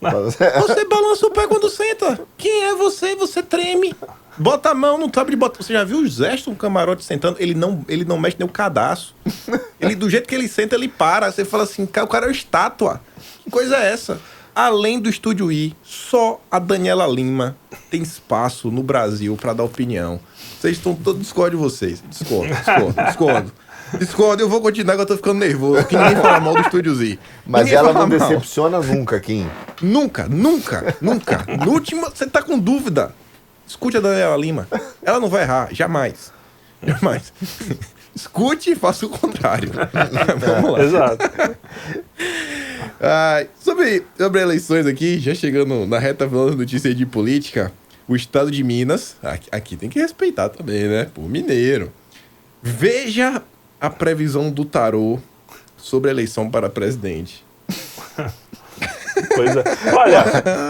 você balança o pé quando senta. Quem é você? Você treme. Bota a mão, não sabe de bota. Você já viu o Zesto, um camarote sentando? Ele não, ele não mexe nem o cadastro. ele, do jeito que ele senta, ele para. Você fala assim, o cara é uma estátua. Que coisa é essa? Além do Estúdio I, só a Daniela Lima tem espaço no Brasil para dar opinião. Vocês estão todos discordo de vocês. Discordo, discordo, discordo. Discordo, eu vou continuar que eu tô ficando nervoso. Que ninguém fala mal do Estúdio Z. Mas ninguém ela não mal. decepciona nunca, Kim. Nunca, nunca, nunca. No último, você tá com dúvida. Escute a Daniela Lima. Ela não vai errar, jamais. Jamais. Escute e faça o contrário. Vamos lá. Exato. Ah, sobre, sobre eleições aqui, já chegando na reta final das notícias de política, o estado de Minas, aqui, aqui tem que respeitar também, né? Pô, mineiro. Veja a previsão do tarô sobre a eleição para presidente? Pois é. Olha.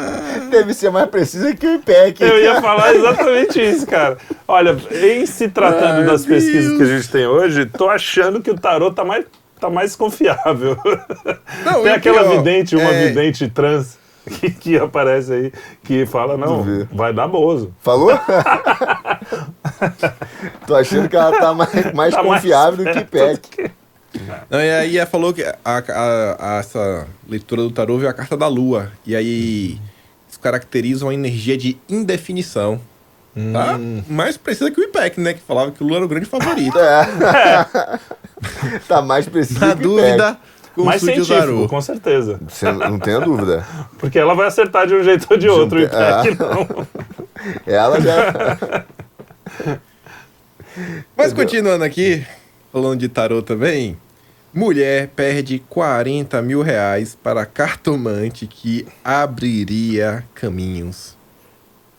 Deve ser mais precisa que o IPEC. Eu ia falar exatamente isso, cara. Olha, em se tratando Ai, das pesquisas Deus. que a gente tem hoje, tô achando que o tarô tá mais, tá mais confiável. Não, tem aquela pior, vidente, uma é... vidente trans. Que, que, aparece aí, que fala, não, vai dar Bozo. Falou? Tô achando que ela tá mais, mais tá confiável mais do que PEC. Não, e aí ela falou que a, a, a, essa leitura do tarô veio a carta da lua. E aí isso caracteriza uma energia de indefinição. Tá? Hum. Mais precisa que o IPEC, né? Que falava que o Lula era o grande favorito. É. tá mais preciso Na que o dúvida, mais científico, com certeza. Você não tenha dúvida. Porque ela vai acertar de um jeito ou de outro, o IPEC ah. não. Ela já... Mas continuando aqui, falando de tarô também, mulher perde 40 mil reais para cartomante que abriria caminhos.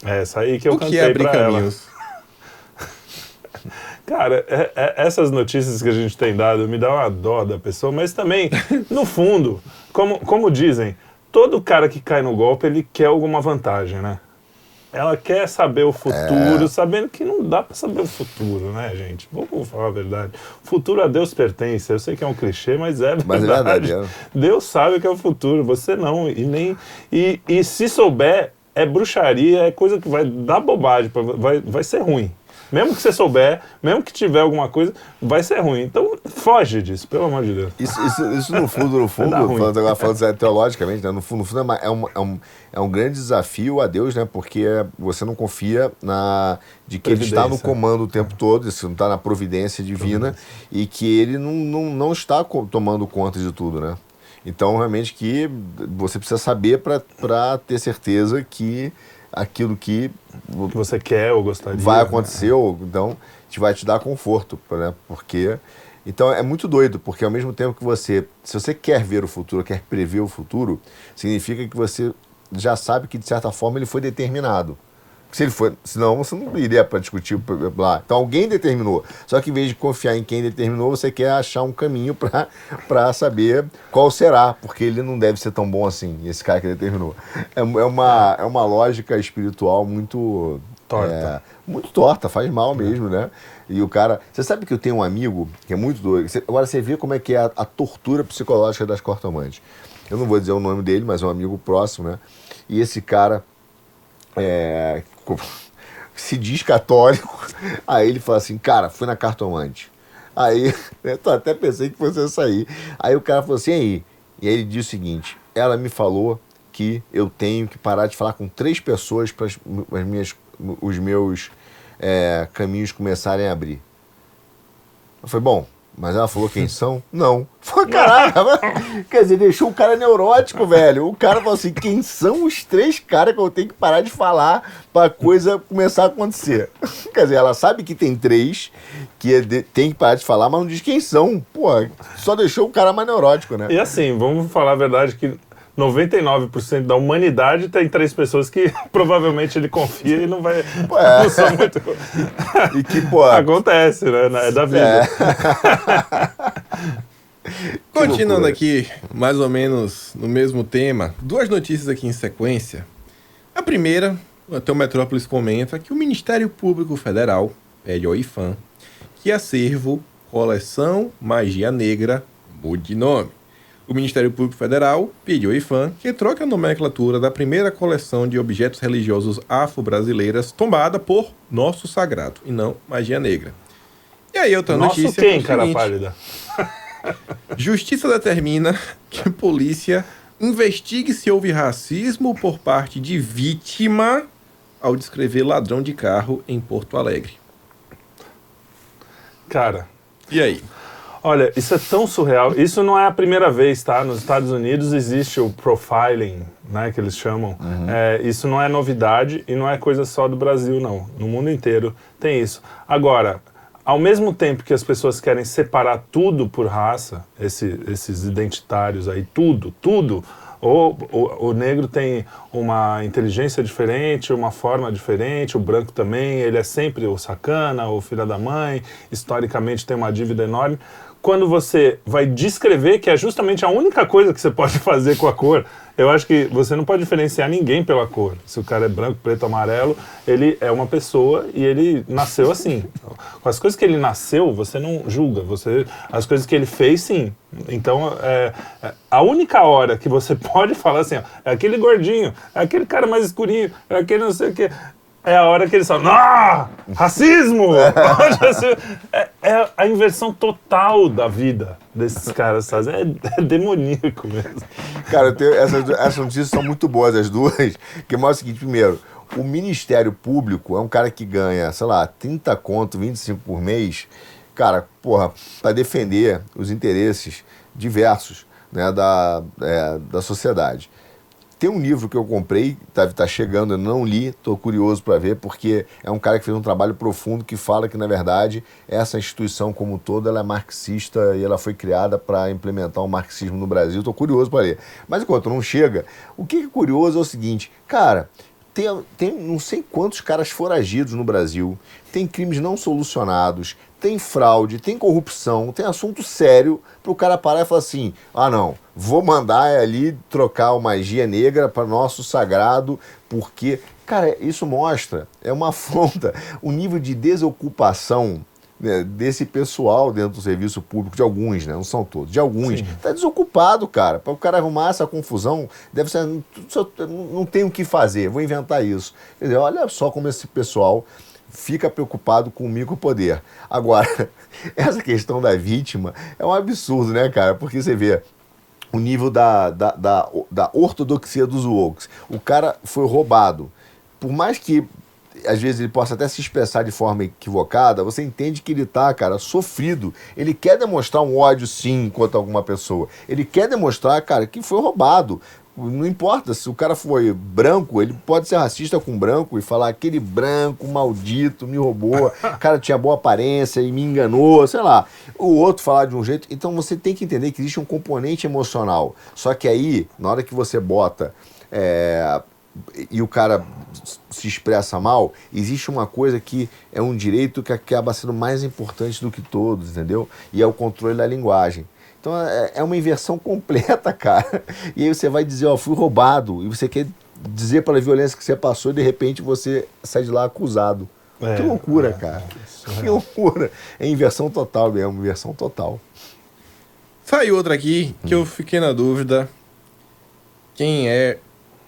É essa aí que eu o cantei que é abrir caminhos? Cara, é, é, essas notícias que a gente tem dado me dá uma dó da pessoa, mas também, no fundo, como, como dizem, todo cara que cai no golpe, ele quer alguma vantagem, né? Ela quer saber o futuro, é. sabendo que não dá para saber o futuro, né, gente? Vamos falar a verdade. O futuro a Deus pertence. Eu sei que é um clichê, mas é verdade. Mas é verdade é. Deus sabe o que é o futuro, você não. E nem e, e se souber, é bruxaria, é coisa que vai dar bobagem, vai, vai ser ruim. Mesmo que você souber, mesmo que tiver alguma coisa, vai ser ruim. Então, foge disso, pelo amor de Deus. Isso, isso, isso no fundo, no fundo, falando agora falando teologicamente, né? no fundo, no fundo é, um, é, um, é um grande desafio a Deus, né? Porque você não confia na de que ele está no comando o tempo todo, isso não está na providência divina providência. e que ele não, não, não está tomando conta de tudo, né? Então, realmente, que você precisa saber para ter certeza que aquilo que, que você quer ou gostaria. Vai acontecer, né? ou, então te vai te dar conforto, né? Porque então é muito doido, porque ao mesmo tempo que você, se você quer ver o futuro, quer prever o futuro, significa que você já sabe que de certa forma ele foi determinado. Se ele for, senão você não iria para discutir lá. Então alguém determinou. Só que em vez de confiar em quem determinou, você quer achar um caminho para saber qual será, porque ele não deve ser tão bom assim, esse cara que determinou. É, é uma, é uma lógica espiritual muito torta. É, muito torta, faz mal mesmo, né? E o cara. Você sabe que eu tenho um amigo que é muito doido. Agora você vê como é que é a, a tortura psicológica das cortomantes. Eu não vou dizer o nome dele, mas é um amigo próximo, né? E esse cara é, se diz católico. Aí ele fala assim, cara, fui na cartomante. Aí, eu até pensei que fosse sair. Aí o cara falou assim, aí. E aí ele disse o seguinte: ela me falou que eu tenho que parar de falar com três pessoas para as minhas, os meus é, caminhos começarem a abrir. Eu falei, bom, mas ela falou quem são? Não. Falei, caraca, quer dizer, deixou o cara neurótico, velho. O cara falou assim: quem são os três caras que eu tenho que parar de falar pra coisa começar a acontecer? Quer dizer, ela sabe que tem três que é tem que parar de falar, mas não diz quem são. Pô, só deixou o cara mais neurótico, né? E assim, vamos falar a verdade que 99% da humanidade tem três pessoas que provavelmente ele confia e não vai. Pô, é. Não são muito. E que, pô. Acontece, né? É da vida. É. Continuando aqui, mais ou menos no mesmo tema, duas notícias aqui em sequência. A primeira, até o Metrópolis comenta que o Ministério Público Federal pede ao IFAM que acervo Coleção Magia Negra mude de nome o Ministério Público Federal pediu ao IFAM que troque a nomenclatura da primeira coleção de objetos religiosos afro-brasileiras tombada por Nosso Sagrado e não Magia Negra. E aí outra Nosso notícia... quem, é cara pálida? Justiça determina que a polícia investigue se houve racismo por parte de vítima ao descrever ladrão de carro em Porto Alegre. Cara... E aí? Olha, isso é tão surreal. Isso não é a primeira vez, tá? Nos Estados Unidos existe o profiling, né, que eles chamam. Uhum. É, isso não é novidade e não é coisa só do Brasil, não. No mundo inteiro tem isso. Agora, ao mesmo tempo que as pessoas querem separar tudo por raça, esse, esses identitários aí, tudo, tudo, ou o, o, negro tem uma inteligência diferente, uma forma diferente, o branco também, ele é sempre o sacana, o filho da mãe, historicamente tem uma dívida enorme quando você vai descrever, que é justamente a única coisa que você pode fazer com a cor, eu acho que você não pode diferenciar ninguém pela cor. Se o cara é branco, preto, amarelo, ele é uma pessoa e ele nasceu assim. Com as coisas que ele nasceu, você não julga. Você, as coisas que ele fez, sim. Então, é, é a única hora que você pode falar assim, ó, é aquele gordinho, é aquele cara mais escurinho, é aquele não sei o quê é a hora que eles falam, ah, racismo! é, é, a inversão total da vida desses caras, sabe? É, é demoníaco mesmo. Cara, tenho, essas, essas notícias são muito boas, as duas, que mostra o seguinte, primeiro, o Ministério Público é um cara que ganha, sei lá, 30 conto, 25 por mês, cara, porra, para defender os interesses diversos né, da, é, da sociedade. Tem um livro que eu comprei, tá, tá chegando, eu não li, estou curioso para ver, porque é um cara que fez um trabalho profundo que fala que, na verdade, essa instituição como toda ela é marxista e ela foi criada para implementar o marxismo no Brasil. Estou curioso para ler. Mas enquanto não chega, o que é curioso é o seguinte, cara, tem, tem não sei quantos caras foragidos no Brasil, tem crimes não solucionados, tem fraude, tem corrupção, tem assunto sério para o cara parar e falar assim: ah, não, vou mandar ali trocar o magia negra para nosso sagrado, porque, cara, isso mostra, é uma afronta, o nível de desocupação né, desse pessoal dentro do serviço público, de alguns, né? Não são todos, de alguns. Está desocupado, cara. Para o cara arrumar essa confusão, deve ser. Não tem o que fazer, vou inventar isso. Quer dizer, olha só como esse pessoal fica preocupado com o micropoder. Agora, essa questão da vítima é um absurdo, né, cara? Porque você vê o nível da, da, da, da ortodoxia dos woke. O cara foi roubado. Por mais que às vezes ele possa até se expressar de forma equivocada, você entende que ele está, cara, sofrido. Ele quer demonstrar um ódio, sim, contra alguma pessoa. Ele quer demonstrar, cara, que foi roubado. Não importa se o cara foi branco, ele pode ser racista com branco e falar aquele branco maldito me roubou, o cara tinha boa aparência e me enganou, sei lá. O outro falar de um jeito. Então você tem que entender que existe um componente emocional. Só que aí, na hora que você bota é, e o cara se expressa mal, existe uma coisa que é um direito que acaba sendo mais importante do que todos, entendeu? E é o controle da linguagem. Então é, é uma inversão completa, cara. E aí você vai dizer, ó, fui roubado, e você quer dizer pela violência que você passou e de repente você sai de lá acusado. É, que loucura, é, cara. é Que loucura. É inversão total mesmo, inversão total. Saiu outra aqui que eu fiquei na dúvida. Quem é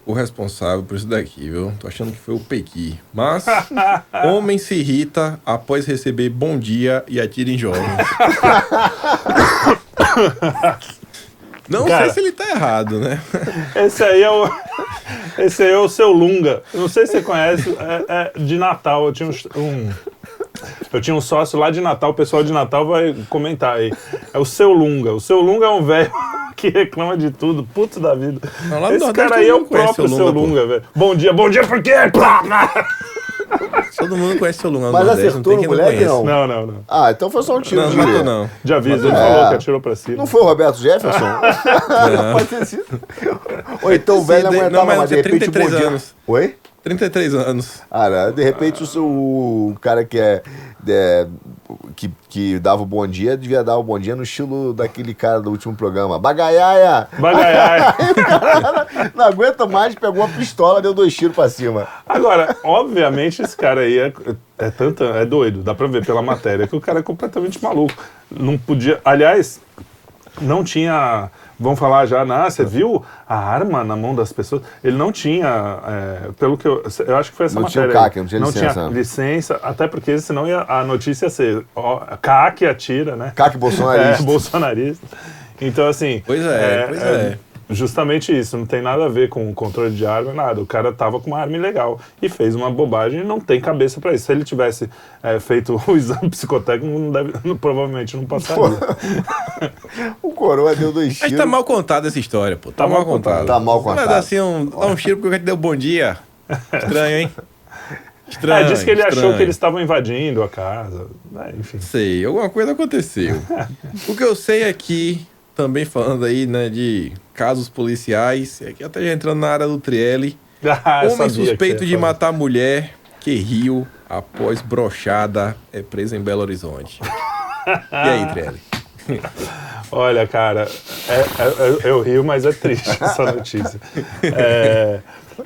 o responsável por isso daqui, viu? Tô achando que foi o Pequi. Mas, homem se irrita após receber bom dia e atira em jovens. Não Cara. sei se ele tá errado, né? Esse aí é o. Esse aí é o seu Lunga. Não sei se você conhece, é, é de Natal. Eu tinha um, um- Eu tinha um sócio lá de Natal, o pessoal de Natal vai comentar aí. É o seu Lunga. O seu Lunga é um velho que reclama de tudo, puto da vida. Não, lá no Esse Nordeste cara aí é o próprio seu Lunga, velho. Bom dia, bom dia por quê? Todo mundo conhece seu Lunga Mas Nordeste, acertou não tem no moleque, não? Não, não, não. Ah, então foi só um tiro Não, de... não matou não. De aviso, ele É. falou que atirou pra cima. Não foi o Roberto Jefferson? Não pode ter sido. Ou então o velho não aguentava, não, mas mas de repente o 33 bom dia... anos. Oi? 33 anos. Ah, né? de repente o, seu, o cara que é, é, que, que dava o bom dia devia dar o bom dia no estilo daquele cara do último programa. Bagaiaia! Bagaiai. Não aguenta mais, pegou uma pistola, deu dois tiros pra cima. Agora, obviamente, esse cara aí é, é, tanto, é doido, dá pra ver pela matéria que o cara é completamente maluco. Não podia. Aliás, não tinha. Vamos falar já, né? Você viu a arma na mão das pessoas? Ele não tinha, é, pelo que eu. Eu acho que foi essa Não tinha matéria. o aí. CAC, não tinha não licença. tinha licença, até porque senão ia, a notícia ia ser ó, CAC atira, né? CAC bolsonarista. É, bolsonarista. Então, assim. Pois é, pois é. Justamente isso, não tem nada a ver com controle de arma, nada. O cara tava com uma arma ilegal e fez uma bobagem e não tem cabeça pra isso. Se ele tivesse é, feito o exame psicotécnico, não deve- não- provavelmente não passaria. O coroa deu dois Mas tiros. tá mal contada essa história, pô. Tá, Tá mal mal contada. contado. Tá mal Vai contado. dar assim um, dar um tiro porque o cara te deu bom dia. Estranho, hein? É, Estranho. disse que ele achou estranho. que eles estavam invadindo a casa. É, enfim. Sei, alguma coisa aconteceu. o que eu sei é que, também falando aí, né, de casos policiais, é que até já entrando na área do Trielli, Ah, homem suspeito de matar mulher que riu após brochada é preso em Belo Horizonte. e aí, Trielli? Olha, cara, é- é- eu, rio, mas é triste essa notícia. É,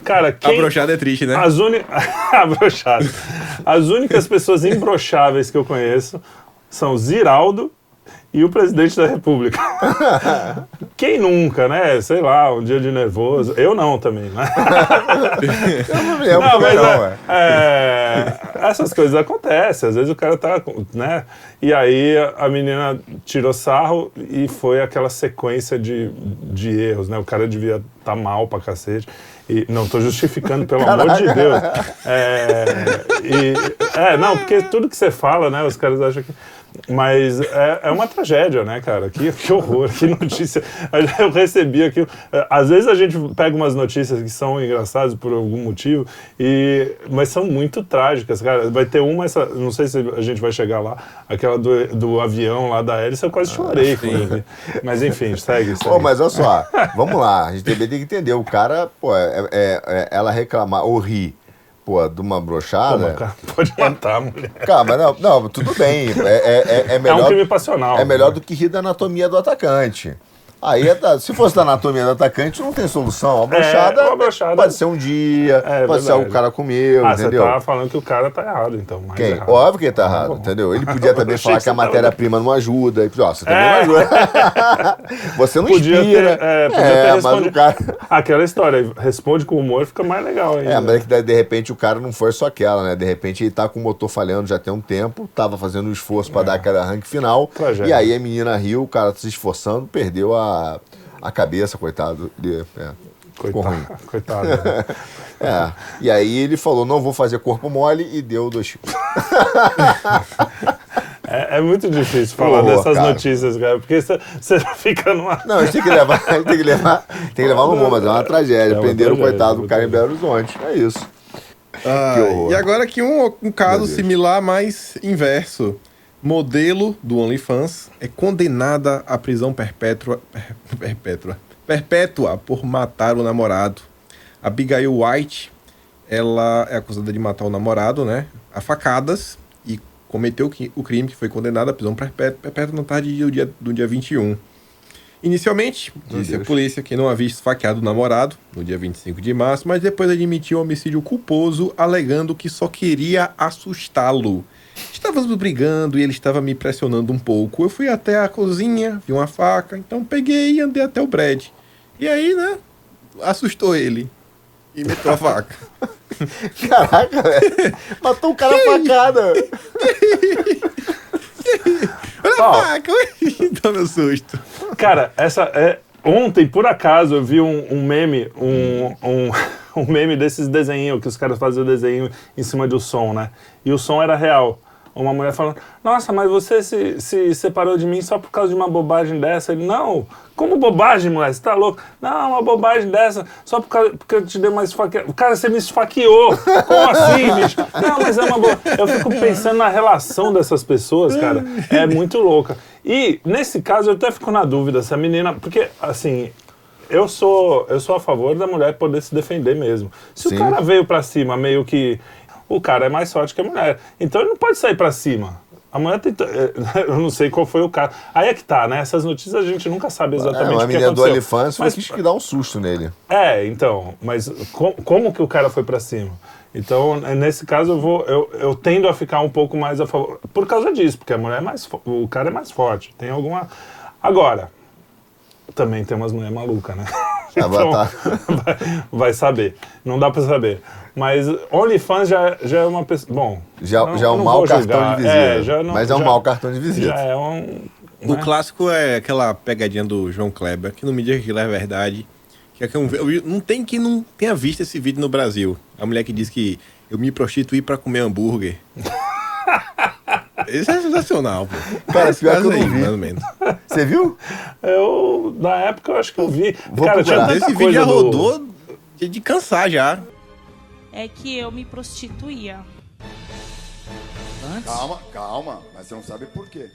cara, A quem... brochada é triste, né? As uni... a brochada. As únicas pessoas imbrocháveis que eu conheço são Ziraldo e o presidente da República. Quem nunca, né? Sei lá, um dia de nervoso. Eu não também, né? Eu não lembro Não, também mas não, é, é, essas coisas acontecem. Às vezes o cara tá, né? E aí a menina tirou sarro e foi aquela sequência de, de erros, né? O cara devia estar mal pra cacete. E, não tô justificando, pelo amor de Deus. É, e- é, não, porque tudo que você fala, né? Os caras acham que. Mas é, é uma tragédia, né, cara? Que, que horror, que notícia. Eu recebi aquilo. É, Às vezes a gente pega umas notícias que são engraçadas por algum motivo, e, mas são muito trágicas, cara. Vai ter uma, essa, não sei se a gente vai chegar lá, aquela do, do avião lá da hélice, eu quase chorei. vi. Mas enfim, segue, segue. Ô, mas olha só, vamos lá, a gente também tem que entender. O cara, pô, é, é- é- ela reclamar ou rir, pô, de uma brochada. cara, pode matar a mulher. Cara, mas não, não, tudo bem. É, é, é, é É um melhor, crime passional. é melhor né? do que rir da anatomia do atacante. Aí, é se fosse da anatomia do atacante, não tem solução. A brochada, uma brochada- pode ser um dia, É, pode ser verdade. o cara comeu, Ah, você entendeu? tá falando que o cara tá errado, então. Mais Quem? errado. Óbvio que ele tá errado, bom. entendeu? Ele podia também falar que que a você tava- matéria-prima não ajuda. E, ó, você também É. não ajuda. você não Podia ter, inspira. é, podia É, ter mas cara... Aquela história, responde com humor, fica mais legal ainda. É, mas é que de repente o cara não foi só aquela, né? De repente ele tá com o motor falhando já tem um tempo, tava fazendo um esforço pra dar aquele arranque final. É. Tragédia. E aí a menina riu, o cara se esforçando, perdeu a, a cabeça, coitado. Ele, é. Coitado. Coitado. né? É. E aí ele falou, não vou fazer corpo mole e deu dois. É, é muito difícil falar dessas cara. notícias, cara, porque você fica numa. Não, a gente tem que levar, a gente tem que levar, tem que levar no humor, mas é uma tragédia. É uma Prenderam o tragédia, coitado uma do cara em. Belo Horizonte. É isso. Ah, Que e agora aqui um, um caso similar, mas inverso. Modelo do OnlyFans é condenada à prisão perpétua, perpétua, perpétua por matar o namorado Abigail White, ela é acusada de matar o namorado, né? A facadas e cometeu o crime que foi condenado à prisão perpétua na tarde do dia, do dia 21. Inicialmente, disse a polícia que não havia esfaqueado o namorado no dia 25 de março, mas depois admitiu o homicídio culposo, alegando que só queria assustá-lo. Estávamos brigando e ele estava me pressionando um pouco. Eu fui até a cozinha, vi uma faca, então peguei e andei até o Brad. E aí, né, assustou ele e meteu a faca. Caraca, velho. Matou o cara a facada. Olha a faca. Toma meu susto. Cara, essa é. Ontem, por acaso, eu vi um, um meme, um, um, um, meme desses desenhos, que os caras faziam desenho em cima do som, né? E o som era real uma mulher falando, nossa, mas você se, se separou de mim só por causa de uma bobagem dessa. Ele, não, como bobagem, mulher? Você tá louco? Não, uma bobagem dessa, só por causa, porque eu te dei uma esfaqueada. Cara, você me esfaqueou. Como assim, bicho? Não, mas é uma boa. Eu fico pensando na relação dessas pessoas, cara. É muito louca. E, nesse caso, eu até fico na dúvida se a menina. Porque, assim, eu sou, eu sou a favor da mulher poder se defender mesmo. Se Sim. o cara veio pra cima meio que o cara é mais forte que a mulher. Então ele não pode sair para cima. A mulher tem. Eu não sei qual foi o caso. Aí é que tá, né? Essas notícias a gente nunca sabe exatamente é, o que aconteceu. do OnlyFans mas quis que dar um susto nele. É, então. Mas com, como que o cara foi para cima? Então, nesse caso, eu, vou, eu, eu tendo a ficar um pouco mais a favor. Por causa disso, porque a mulher é mais. O cara é mais forte. Tem alguma. Agora, também tem umas mulheres malucas, né? então, vai, vai, saber. Não dá para saber. Mas OnlyFans já, já é uma pessoa. Bom. Já, não, já é um mau cartão de visita. É, não, mas é um mau cartão de visita. Já é um. O né? clássico é aquela pegadinha do João Kleber, que não me diga que é verdade. Que é um, eu, não tem que não tenha visto esse vídeo no Brasil. A mulher que diz que eu me prostituí para comer hambúrguer. Isso é sensacional, pô. Cara, pior que eu não vi. Mais ou menos. Você viu? Eu, na época, eu acho que eu vi. Vou Cara, tinha tanta Esse vídeo já rodou do... de, de cansar já. É que eu me prostituía. Antes? Calma, calma. Mas você não sabe por quê.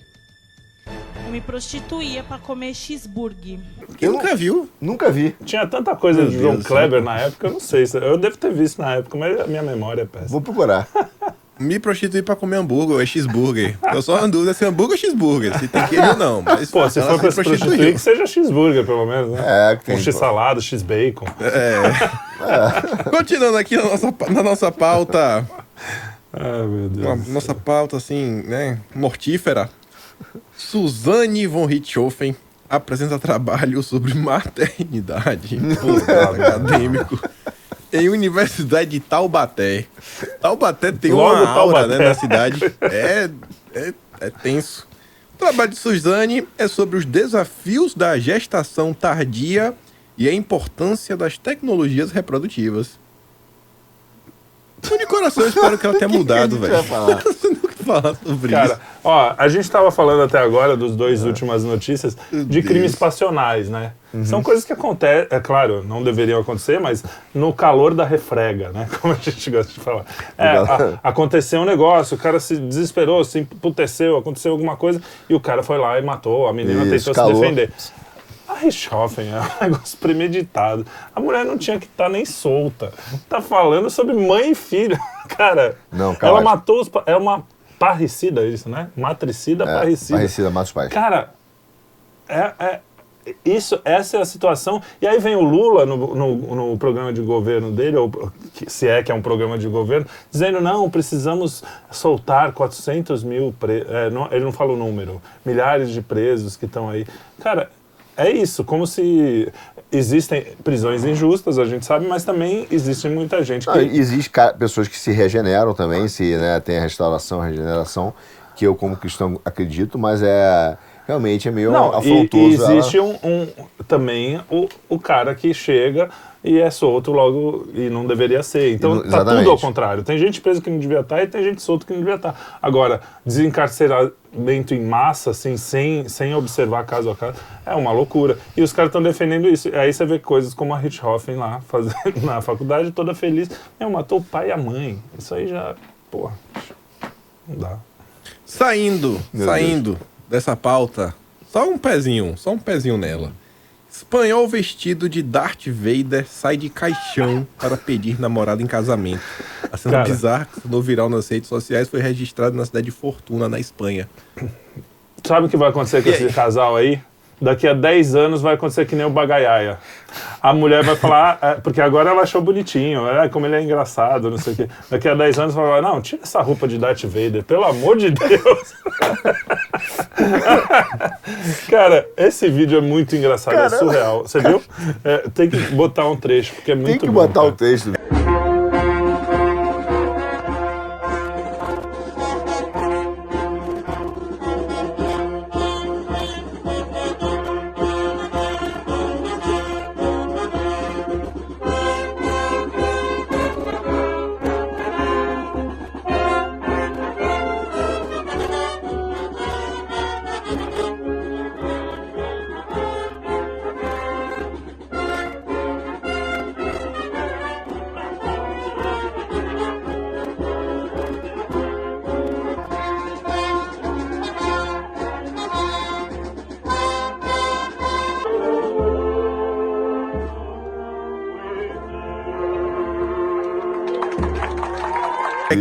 Eu me prostituía para comer cheeseburger. Eu nunca viu? Nunca vi. Tinha tanta coisa Meu de João Kleber na época, eu não sei. Eu devo ter visto na época, mas a minha memória é péssima. Vou procurar. me prostituir pra comer hambúrguer ou é cheeseburger. Eu só ando dúvida se é hambúrguer ou cheeseburger. Se tem queijo ou não. Mas, pô, se for pra se prostituir, que seja cheeseburger, pelo menos, né? É, que tem. Um x-salada, x-bacon. É. é. Continuando aqui na nossa, na nossa pauta. Ai, meu Deus. Nossa pauta, assim, né? Mortífera. Suzane von Richthofen apresenta trabalho sobre maternidade. Pô, acadêmico em Universidade de Taubaté. Taubaté tem Logo uma aura Taubaté. Né, na cidade. É, é, é tenso. O trabalho de Suzane é sobre os desafios da gestação tardia e a importância das tecnologias reprodutivas. De coração, espero que ela tenha mudado, velho. Falar sobre Cara, isso. ó, a gente estava falando até agora dos dois é. últimas notícias de crimes passionais, né? Uhum. São coisas que acontecem, é claro, não deveriam acontecer, mas no calor da refrega, né? Como a gente gosta de falar. É, a, aconteceu um negócio, o cara se desesperou, se emputeceu, aconteceu alguma coisa e o cara foi lá e matou, a menina isso, tentou calor. se defender. A Richthofen é um negócio premeditado. A mulher não tinha que estar tá nem solta. Tá falando sobre mãe e filho. Cara, não, ela matou os. É uma parricida, é isso, né? Matricida, é, parricida. Parricida, mata os pais. Cara, é, é, isso, essa é a situação. E aí vem o Lula no, no, no, programa de governo dele, ou se é que é um programa de governo, dizendo: não, precisamos soltar 400 mil. Pre é, ele não fala o número, milhares de presos que estão aí. Cara, é isso, como se existem prisões injustas, a gente sabe, mas também existe muita gente que... existe pessoas que se regeneram também, se né, tem a restauração, a regeneração, que eu como cristão acredito, mas é realmente é meio Não, afrontoso. E, e existe ela... um, um, também o, o cara que chega e é solto logo e não deveria ser. Então tá tudo ao contrário. Tem gente presa que não devia estar e tem gente solta que não devia estar. Agora, desencarceramento em massa, assim, sem, sem observar caso a caso, é uma loucura. E os caras estão defendendo isso. Aí você vê coisas como a Richthofen lá, fazendo na faculdade, toda feliz. Meu, matou o pai e a mãe. Isso aí já, porra, não dá. Saindo, Meu saindo Deus. Dessa pauta, só um pezinho, só um pezinho nela. Espanhol vestido de Darth Vader sai de caixão para pedir namorada em casamento. A cena Cara. bizarra que tornou viral nas redes sociais foi registrada na cidade de Fortuna, na Espanha. Sabe o que vai acontecer com esse casal aí? Daqui a 10 anos vai acontecer que nem o Bagaiaia. A mulher vai falar, ah, é, porque agora ela achou bonitinho, é, como ele é engraçado, não sei o quê. Daqui a 10 anos vai falar, não, tira essa roupa de Darth Vader, pelo amor de Deus. Cara, esse vídeo é muito engraçado, é surreal. Você viu? É, tem que botar um trecho, porque é muito Tem que bom, botar cara. o texto.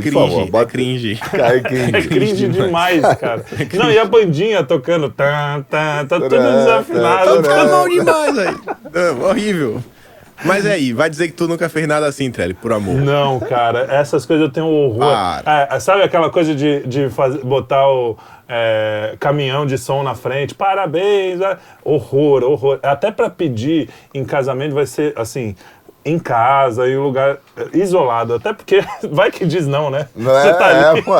Cringe, favor, é bota- cringe. Cara, é cringe. É cringe demais, cara. Não, e a bandinha tocando, tá, tá, tá tudo desafinado. Tá, Tá bom demais, aí. É, horrível. Mas é aí, vai dizer que tu nunca fez nada assim, Trelli, por amor. Não, cara, essas coisas eu tenho horror. Para. É, sabe aquela coisa de, de fazer, botar o é, caminhão de som na frente? Parabéns! é, Horror, horror. Até pra pedir em casamento vai ser assim. Em casa, em um lugar isolado. Até porque vai que diz não, né? Não Você é, tá ali. é, pô,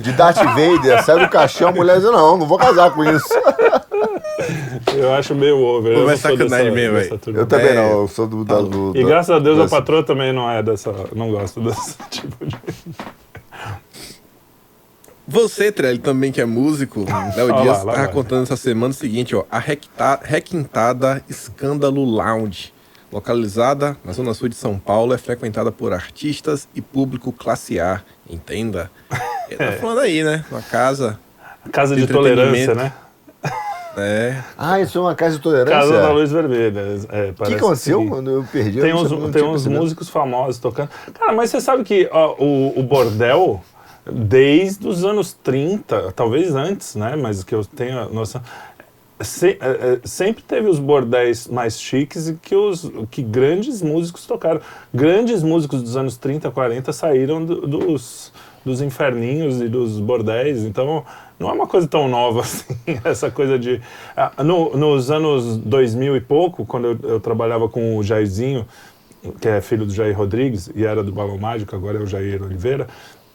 de Darth Vader, sai do caixão, a mulher diz, não, não vou casar com isso. Eu acho meio over. Pô, eu sacanagem dessa- mesmo, velho. Eu também É. não, eu sou do... da- do E da- graças a Deus a dessa- patroa também não é dessa. Não gosta desse tipo de. Você, Trelli, também que é músico, Léo Olha Dias lá, vai. contando essa semana o seguinte, ó. A requintada Escândalo Lounge, localizada na zona sul de São Paulo, é frequentada por artistas e público classe A. Entenda? Ele tá falando aí, né? Uma casa, Casa de Entretenimento. tolerância, né? né? Ah, isso é uma casa de tolerância? Casa da Luz Vermelha. É, O que aconteceu? que- Mano, eu perdi. Tem eu uns, tem uns percebido. músicos famosos tocando. Cara, mas você sabe que ó, o, o bordel, desde os anos 30, talvez antes, né? Mas que eu tenha noção. Se- é, é, sempre teve os bordéis mais chiques e que, os, que grandes músicos tocaram. Grandes músicos dos anos 30, 40 saíram do- dos, dos inferninhos e dos bordéis. Então, não é uma coisa tão nova assim, essa coisa de. Ah, no- nos anos 2000 e pouco, quando eu, eu trabalhava com o Jairzinho, que é filho do Jair Rodrigues e era do Balão Mágico, agora é o Jair Oliveira,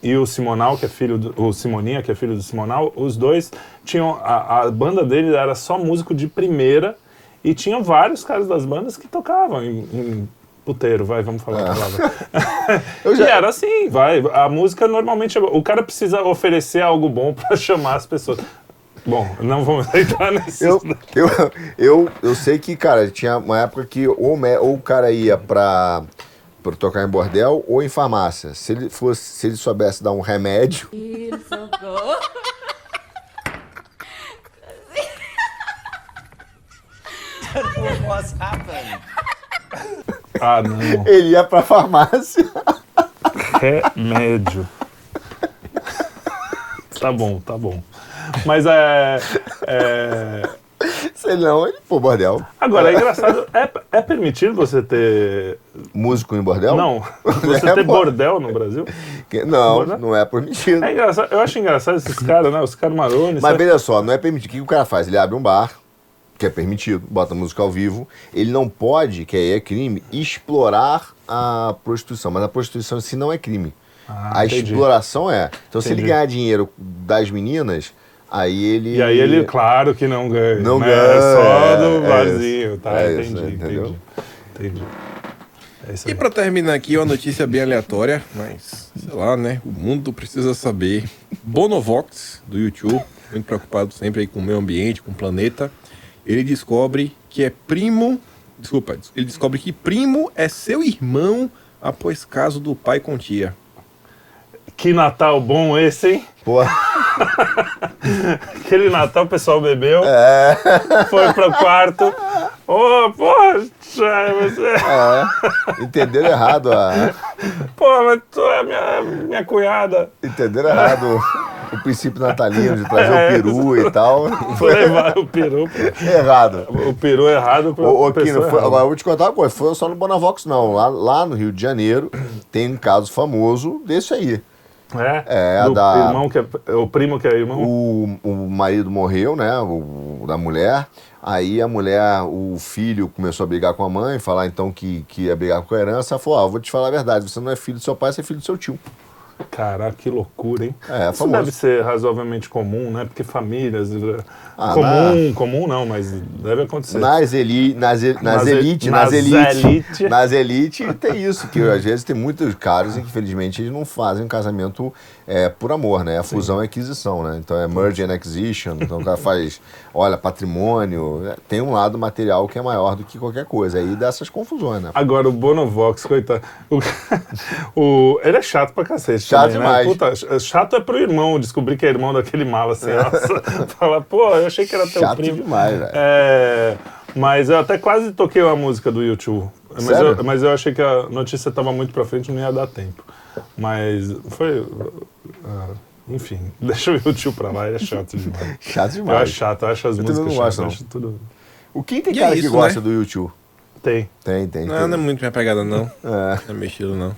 e o Simonal, que é filho do, o Simoninha, que é filho do Simonal, os dois tinham a, a banda dele era só músico de primeira e tinha vários caras das bandas que tocavam em, em puteiro, vai, vamos falar a palavra. Eu já- E era assim, vai, a música normalmente o cara precisa oferecer algo bom para chamar as pessoas. Bom, não vamos entrar nesse Eu, eu, eu, eu sei que, cara, tinha uma época que ou, me- ou o cara ia pra, pra tocar em bordel ou em farmácia. Se ele, fosse, se ele soubesse dar um remédio, Ah, não. ele ia pra farmácia. Remédio. tá bom, tá bom. Mas é. é... Se não, ele pô, bordel. Agora, é engraçado. É, é permitido você ter. Músico em bordel? Não, você É, ter bordel no Brasil? Que- Não, Bordel? não é permitido. É engraçado. Eu acho engraçado esses caras, né? Os caras marones. Mas sabe? veja só, não é permitido. O que o cara faz? Ele abre um bar, que é permitido, bota música ao vivo. Ele não pode, que aí é crime, explorar a prostituição. Mas a prostituição em si não é crime. Ah, a entendi. exploração é. Então, se ele Entendi. ganhar dinheiro das meninas, aí ele. E aí ele, claro que não ganha. Não né? ganha, É só é, do é barzinho, isso. tá? É entendi, isso? Entendeu? entendi. Entendi. É E pra terminar aqui, uma notícia bem aleatória, mas sei lá, né? O mundo precisa saber. Bonovox, do YouTube, muito preocupado sempre aí com o meio ambiente, com o planeta, ele descobre que é primo. Desculpa, ele descobre que primo é seu irmão após caso do pai com tia. Que Natal bom esse, hein? Pô, Aquele Natal o pessoal bebeu, é. foi pro quarto. Ô, poxa, você. É, entenderam errado a. Pô, mas tu é minha, minha cunhada. Entenderam errado o princípio natalino de trazer É, o peru e tal. Foi levar o peru. errado. O peru errado pra Ô, Kino, foi, errada. agora eu vou te contar uma coisa, foi só no Bonavox não, lá, lá no Rio de Janeiro tem um caso famoso desse aí. É? É, Do da- irmão que é, é o primo que é irmão. O, o marido morreu, né, o, da mulher, aí a mulher, o filho começou a brigar com a mãe, falar então que, que ia brigar com a herança, ela falou, ó, vou te falar a verdade, você não é filho do seu pai, você é filho do seu tio. Caraca, que loucura, hein? É, Isso famoso. deve ser razoavelmente comum, né? Porque famílias. eh, Ah, comum, comum não, mas deve acontecer. Nas, eli, nas, e- nas Nas e- elite, nas nas elite, nas elite tem isso, que às vezes tem muitos caras em que infelizmente eles não fazem um casamento é, por amor, né? A fusão e aquisição, né? Então é merge and acquisition, então o cara faz, olha, patrimônio, né? tem um lado material que é maior do que qualquer coisa, aí dá essas confusões, né? Agora, o Bonovox, coitado. O, o- ele é chato pra cacete. Chato também, demais. Né? Puta, chato é pro irmão descobrir que é irmão daquele mala assim. Fala, pô, eu achei que era teu Chato primo. demais, velho. É, mas eu até quase toquei uma música do YouTube. Mas Sério? eu, mas eu achei que a notícia estava muito pra frente, não ia dar tempo. Mas foi. ah, enfim, deixa o YouTube pra lá, ele é chato demais. Chato Eu demais. acho chato, eu acho as Eu músicas não gosto, chatas. eu não. acho tudo. O Kim tem E cara é que isso, gosta né? do YouTube. Tem. Tem, tem. Não, tem. não é muito minha pegada, não. É. Não é meu estilo, não.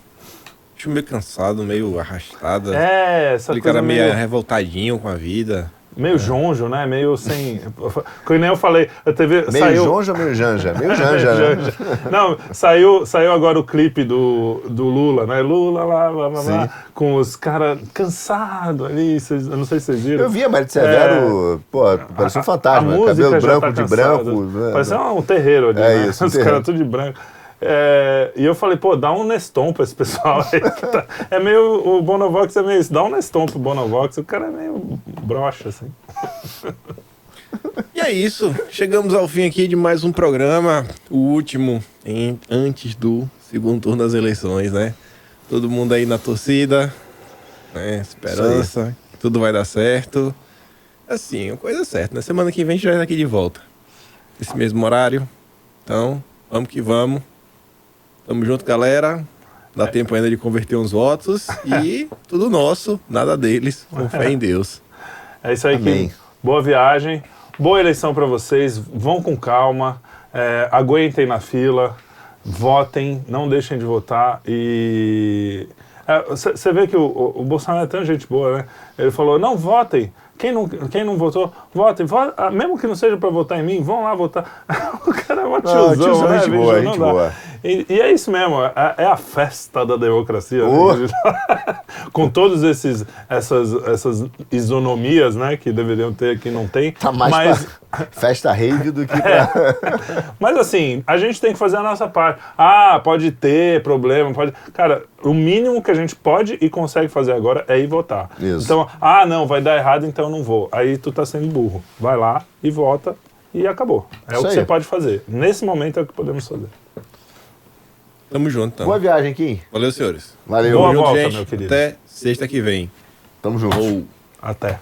Acho meio cansado, meio arrastada. É, essa Aquele coisa cara meio meio... revoltadinho com a vida. Meio jonjo, né? Meio sem. Como nem eu falei, a TV Meio saiu. jonja, meio janja. Meio janja, né? Janja. Não, saiu, saiu agora o clipe do, do Lula, né? Lula lá, lá, lá, lá com os caras cansados ali. Vocês, eu não sei se vocês viram. Eu vi a Maria de Severo, pô, parecia um fantasma. A música Cabelo branco tá de branco. né? Parecia um terreiro ali, É né? isso, um Os caras tudo de branco. É, e eu falei, pô, dá um Neston pra esse pessoal aí. tá- é meio. O Bonovox é meio isso. Dá um Neston pro Bonovox. O cara é meio broxa, assim. E é isso. Chegamos ao fim aqui de mais um programa. O último em- antes do segundo turno das eleições, né? Todo mundo aí na torcida. Né? Esperança. que Tudo vai dar certo. Assim, a coisa é certa. Na semana que vem a gente já vai estar aqui de volta. Esse mesmo horário. Então, vamos que vamos. Tamo junto, galera. Dá tempo ainda de converter uns votos. E tudo nosso, nada deles. Com fé em Deus. É isso aí. Kim. Boa viagem. Boa eleição para vocês. Vão com calma. é, aguentem na fila. Votem. Não deixem de votar. E. Você vê que o, o- o Bolsonaro é tão gente boa, né? Ele falou: não votem. Quem não, quem não votou, votem. Vo- ah, mesmo que não seja para votar em mim, vão lá votar. o cara é uma tiozão, tiozão, né? gente boa, Não gente boa. E, e é isso mesmo, é, é a festa da democracia. né? Oh. Com todos esses essas, essas isonomias, né, que deveriam ter, que não tem. Tá mais mas, festa rave do que É. pra... mas assim, a gente tem que fazer a nossa parte. Ah, pode ter problema, pode. Cara, o mínimo que a gente pode e consegue fazer agora é ir votar. Isso. Então, ah, não, vai dar errado, então eu não vou. Aí tu tá sendo burro. Vai lá e vota e acabou. É Isso o que aí. você pode fazer. Nesse momento é o que podemos fazer. Tamo junto, então. Boa viagem, Kim. Valeu, senhores. Valeu. Boa Tamo junto, volta, gente. meu querido. Até sexta que vem. Tamo junto. Ou. Até.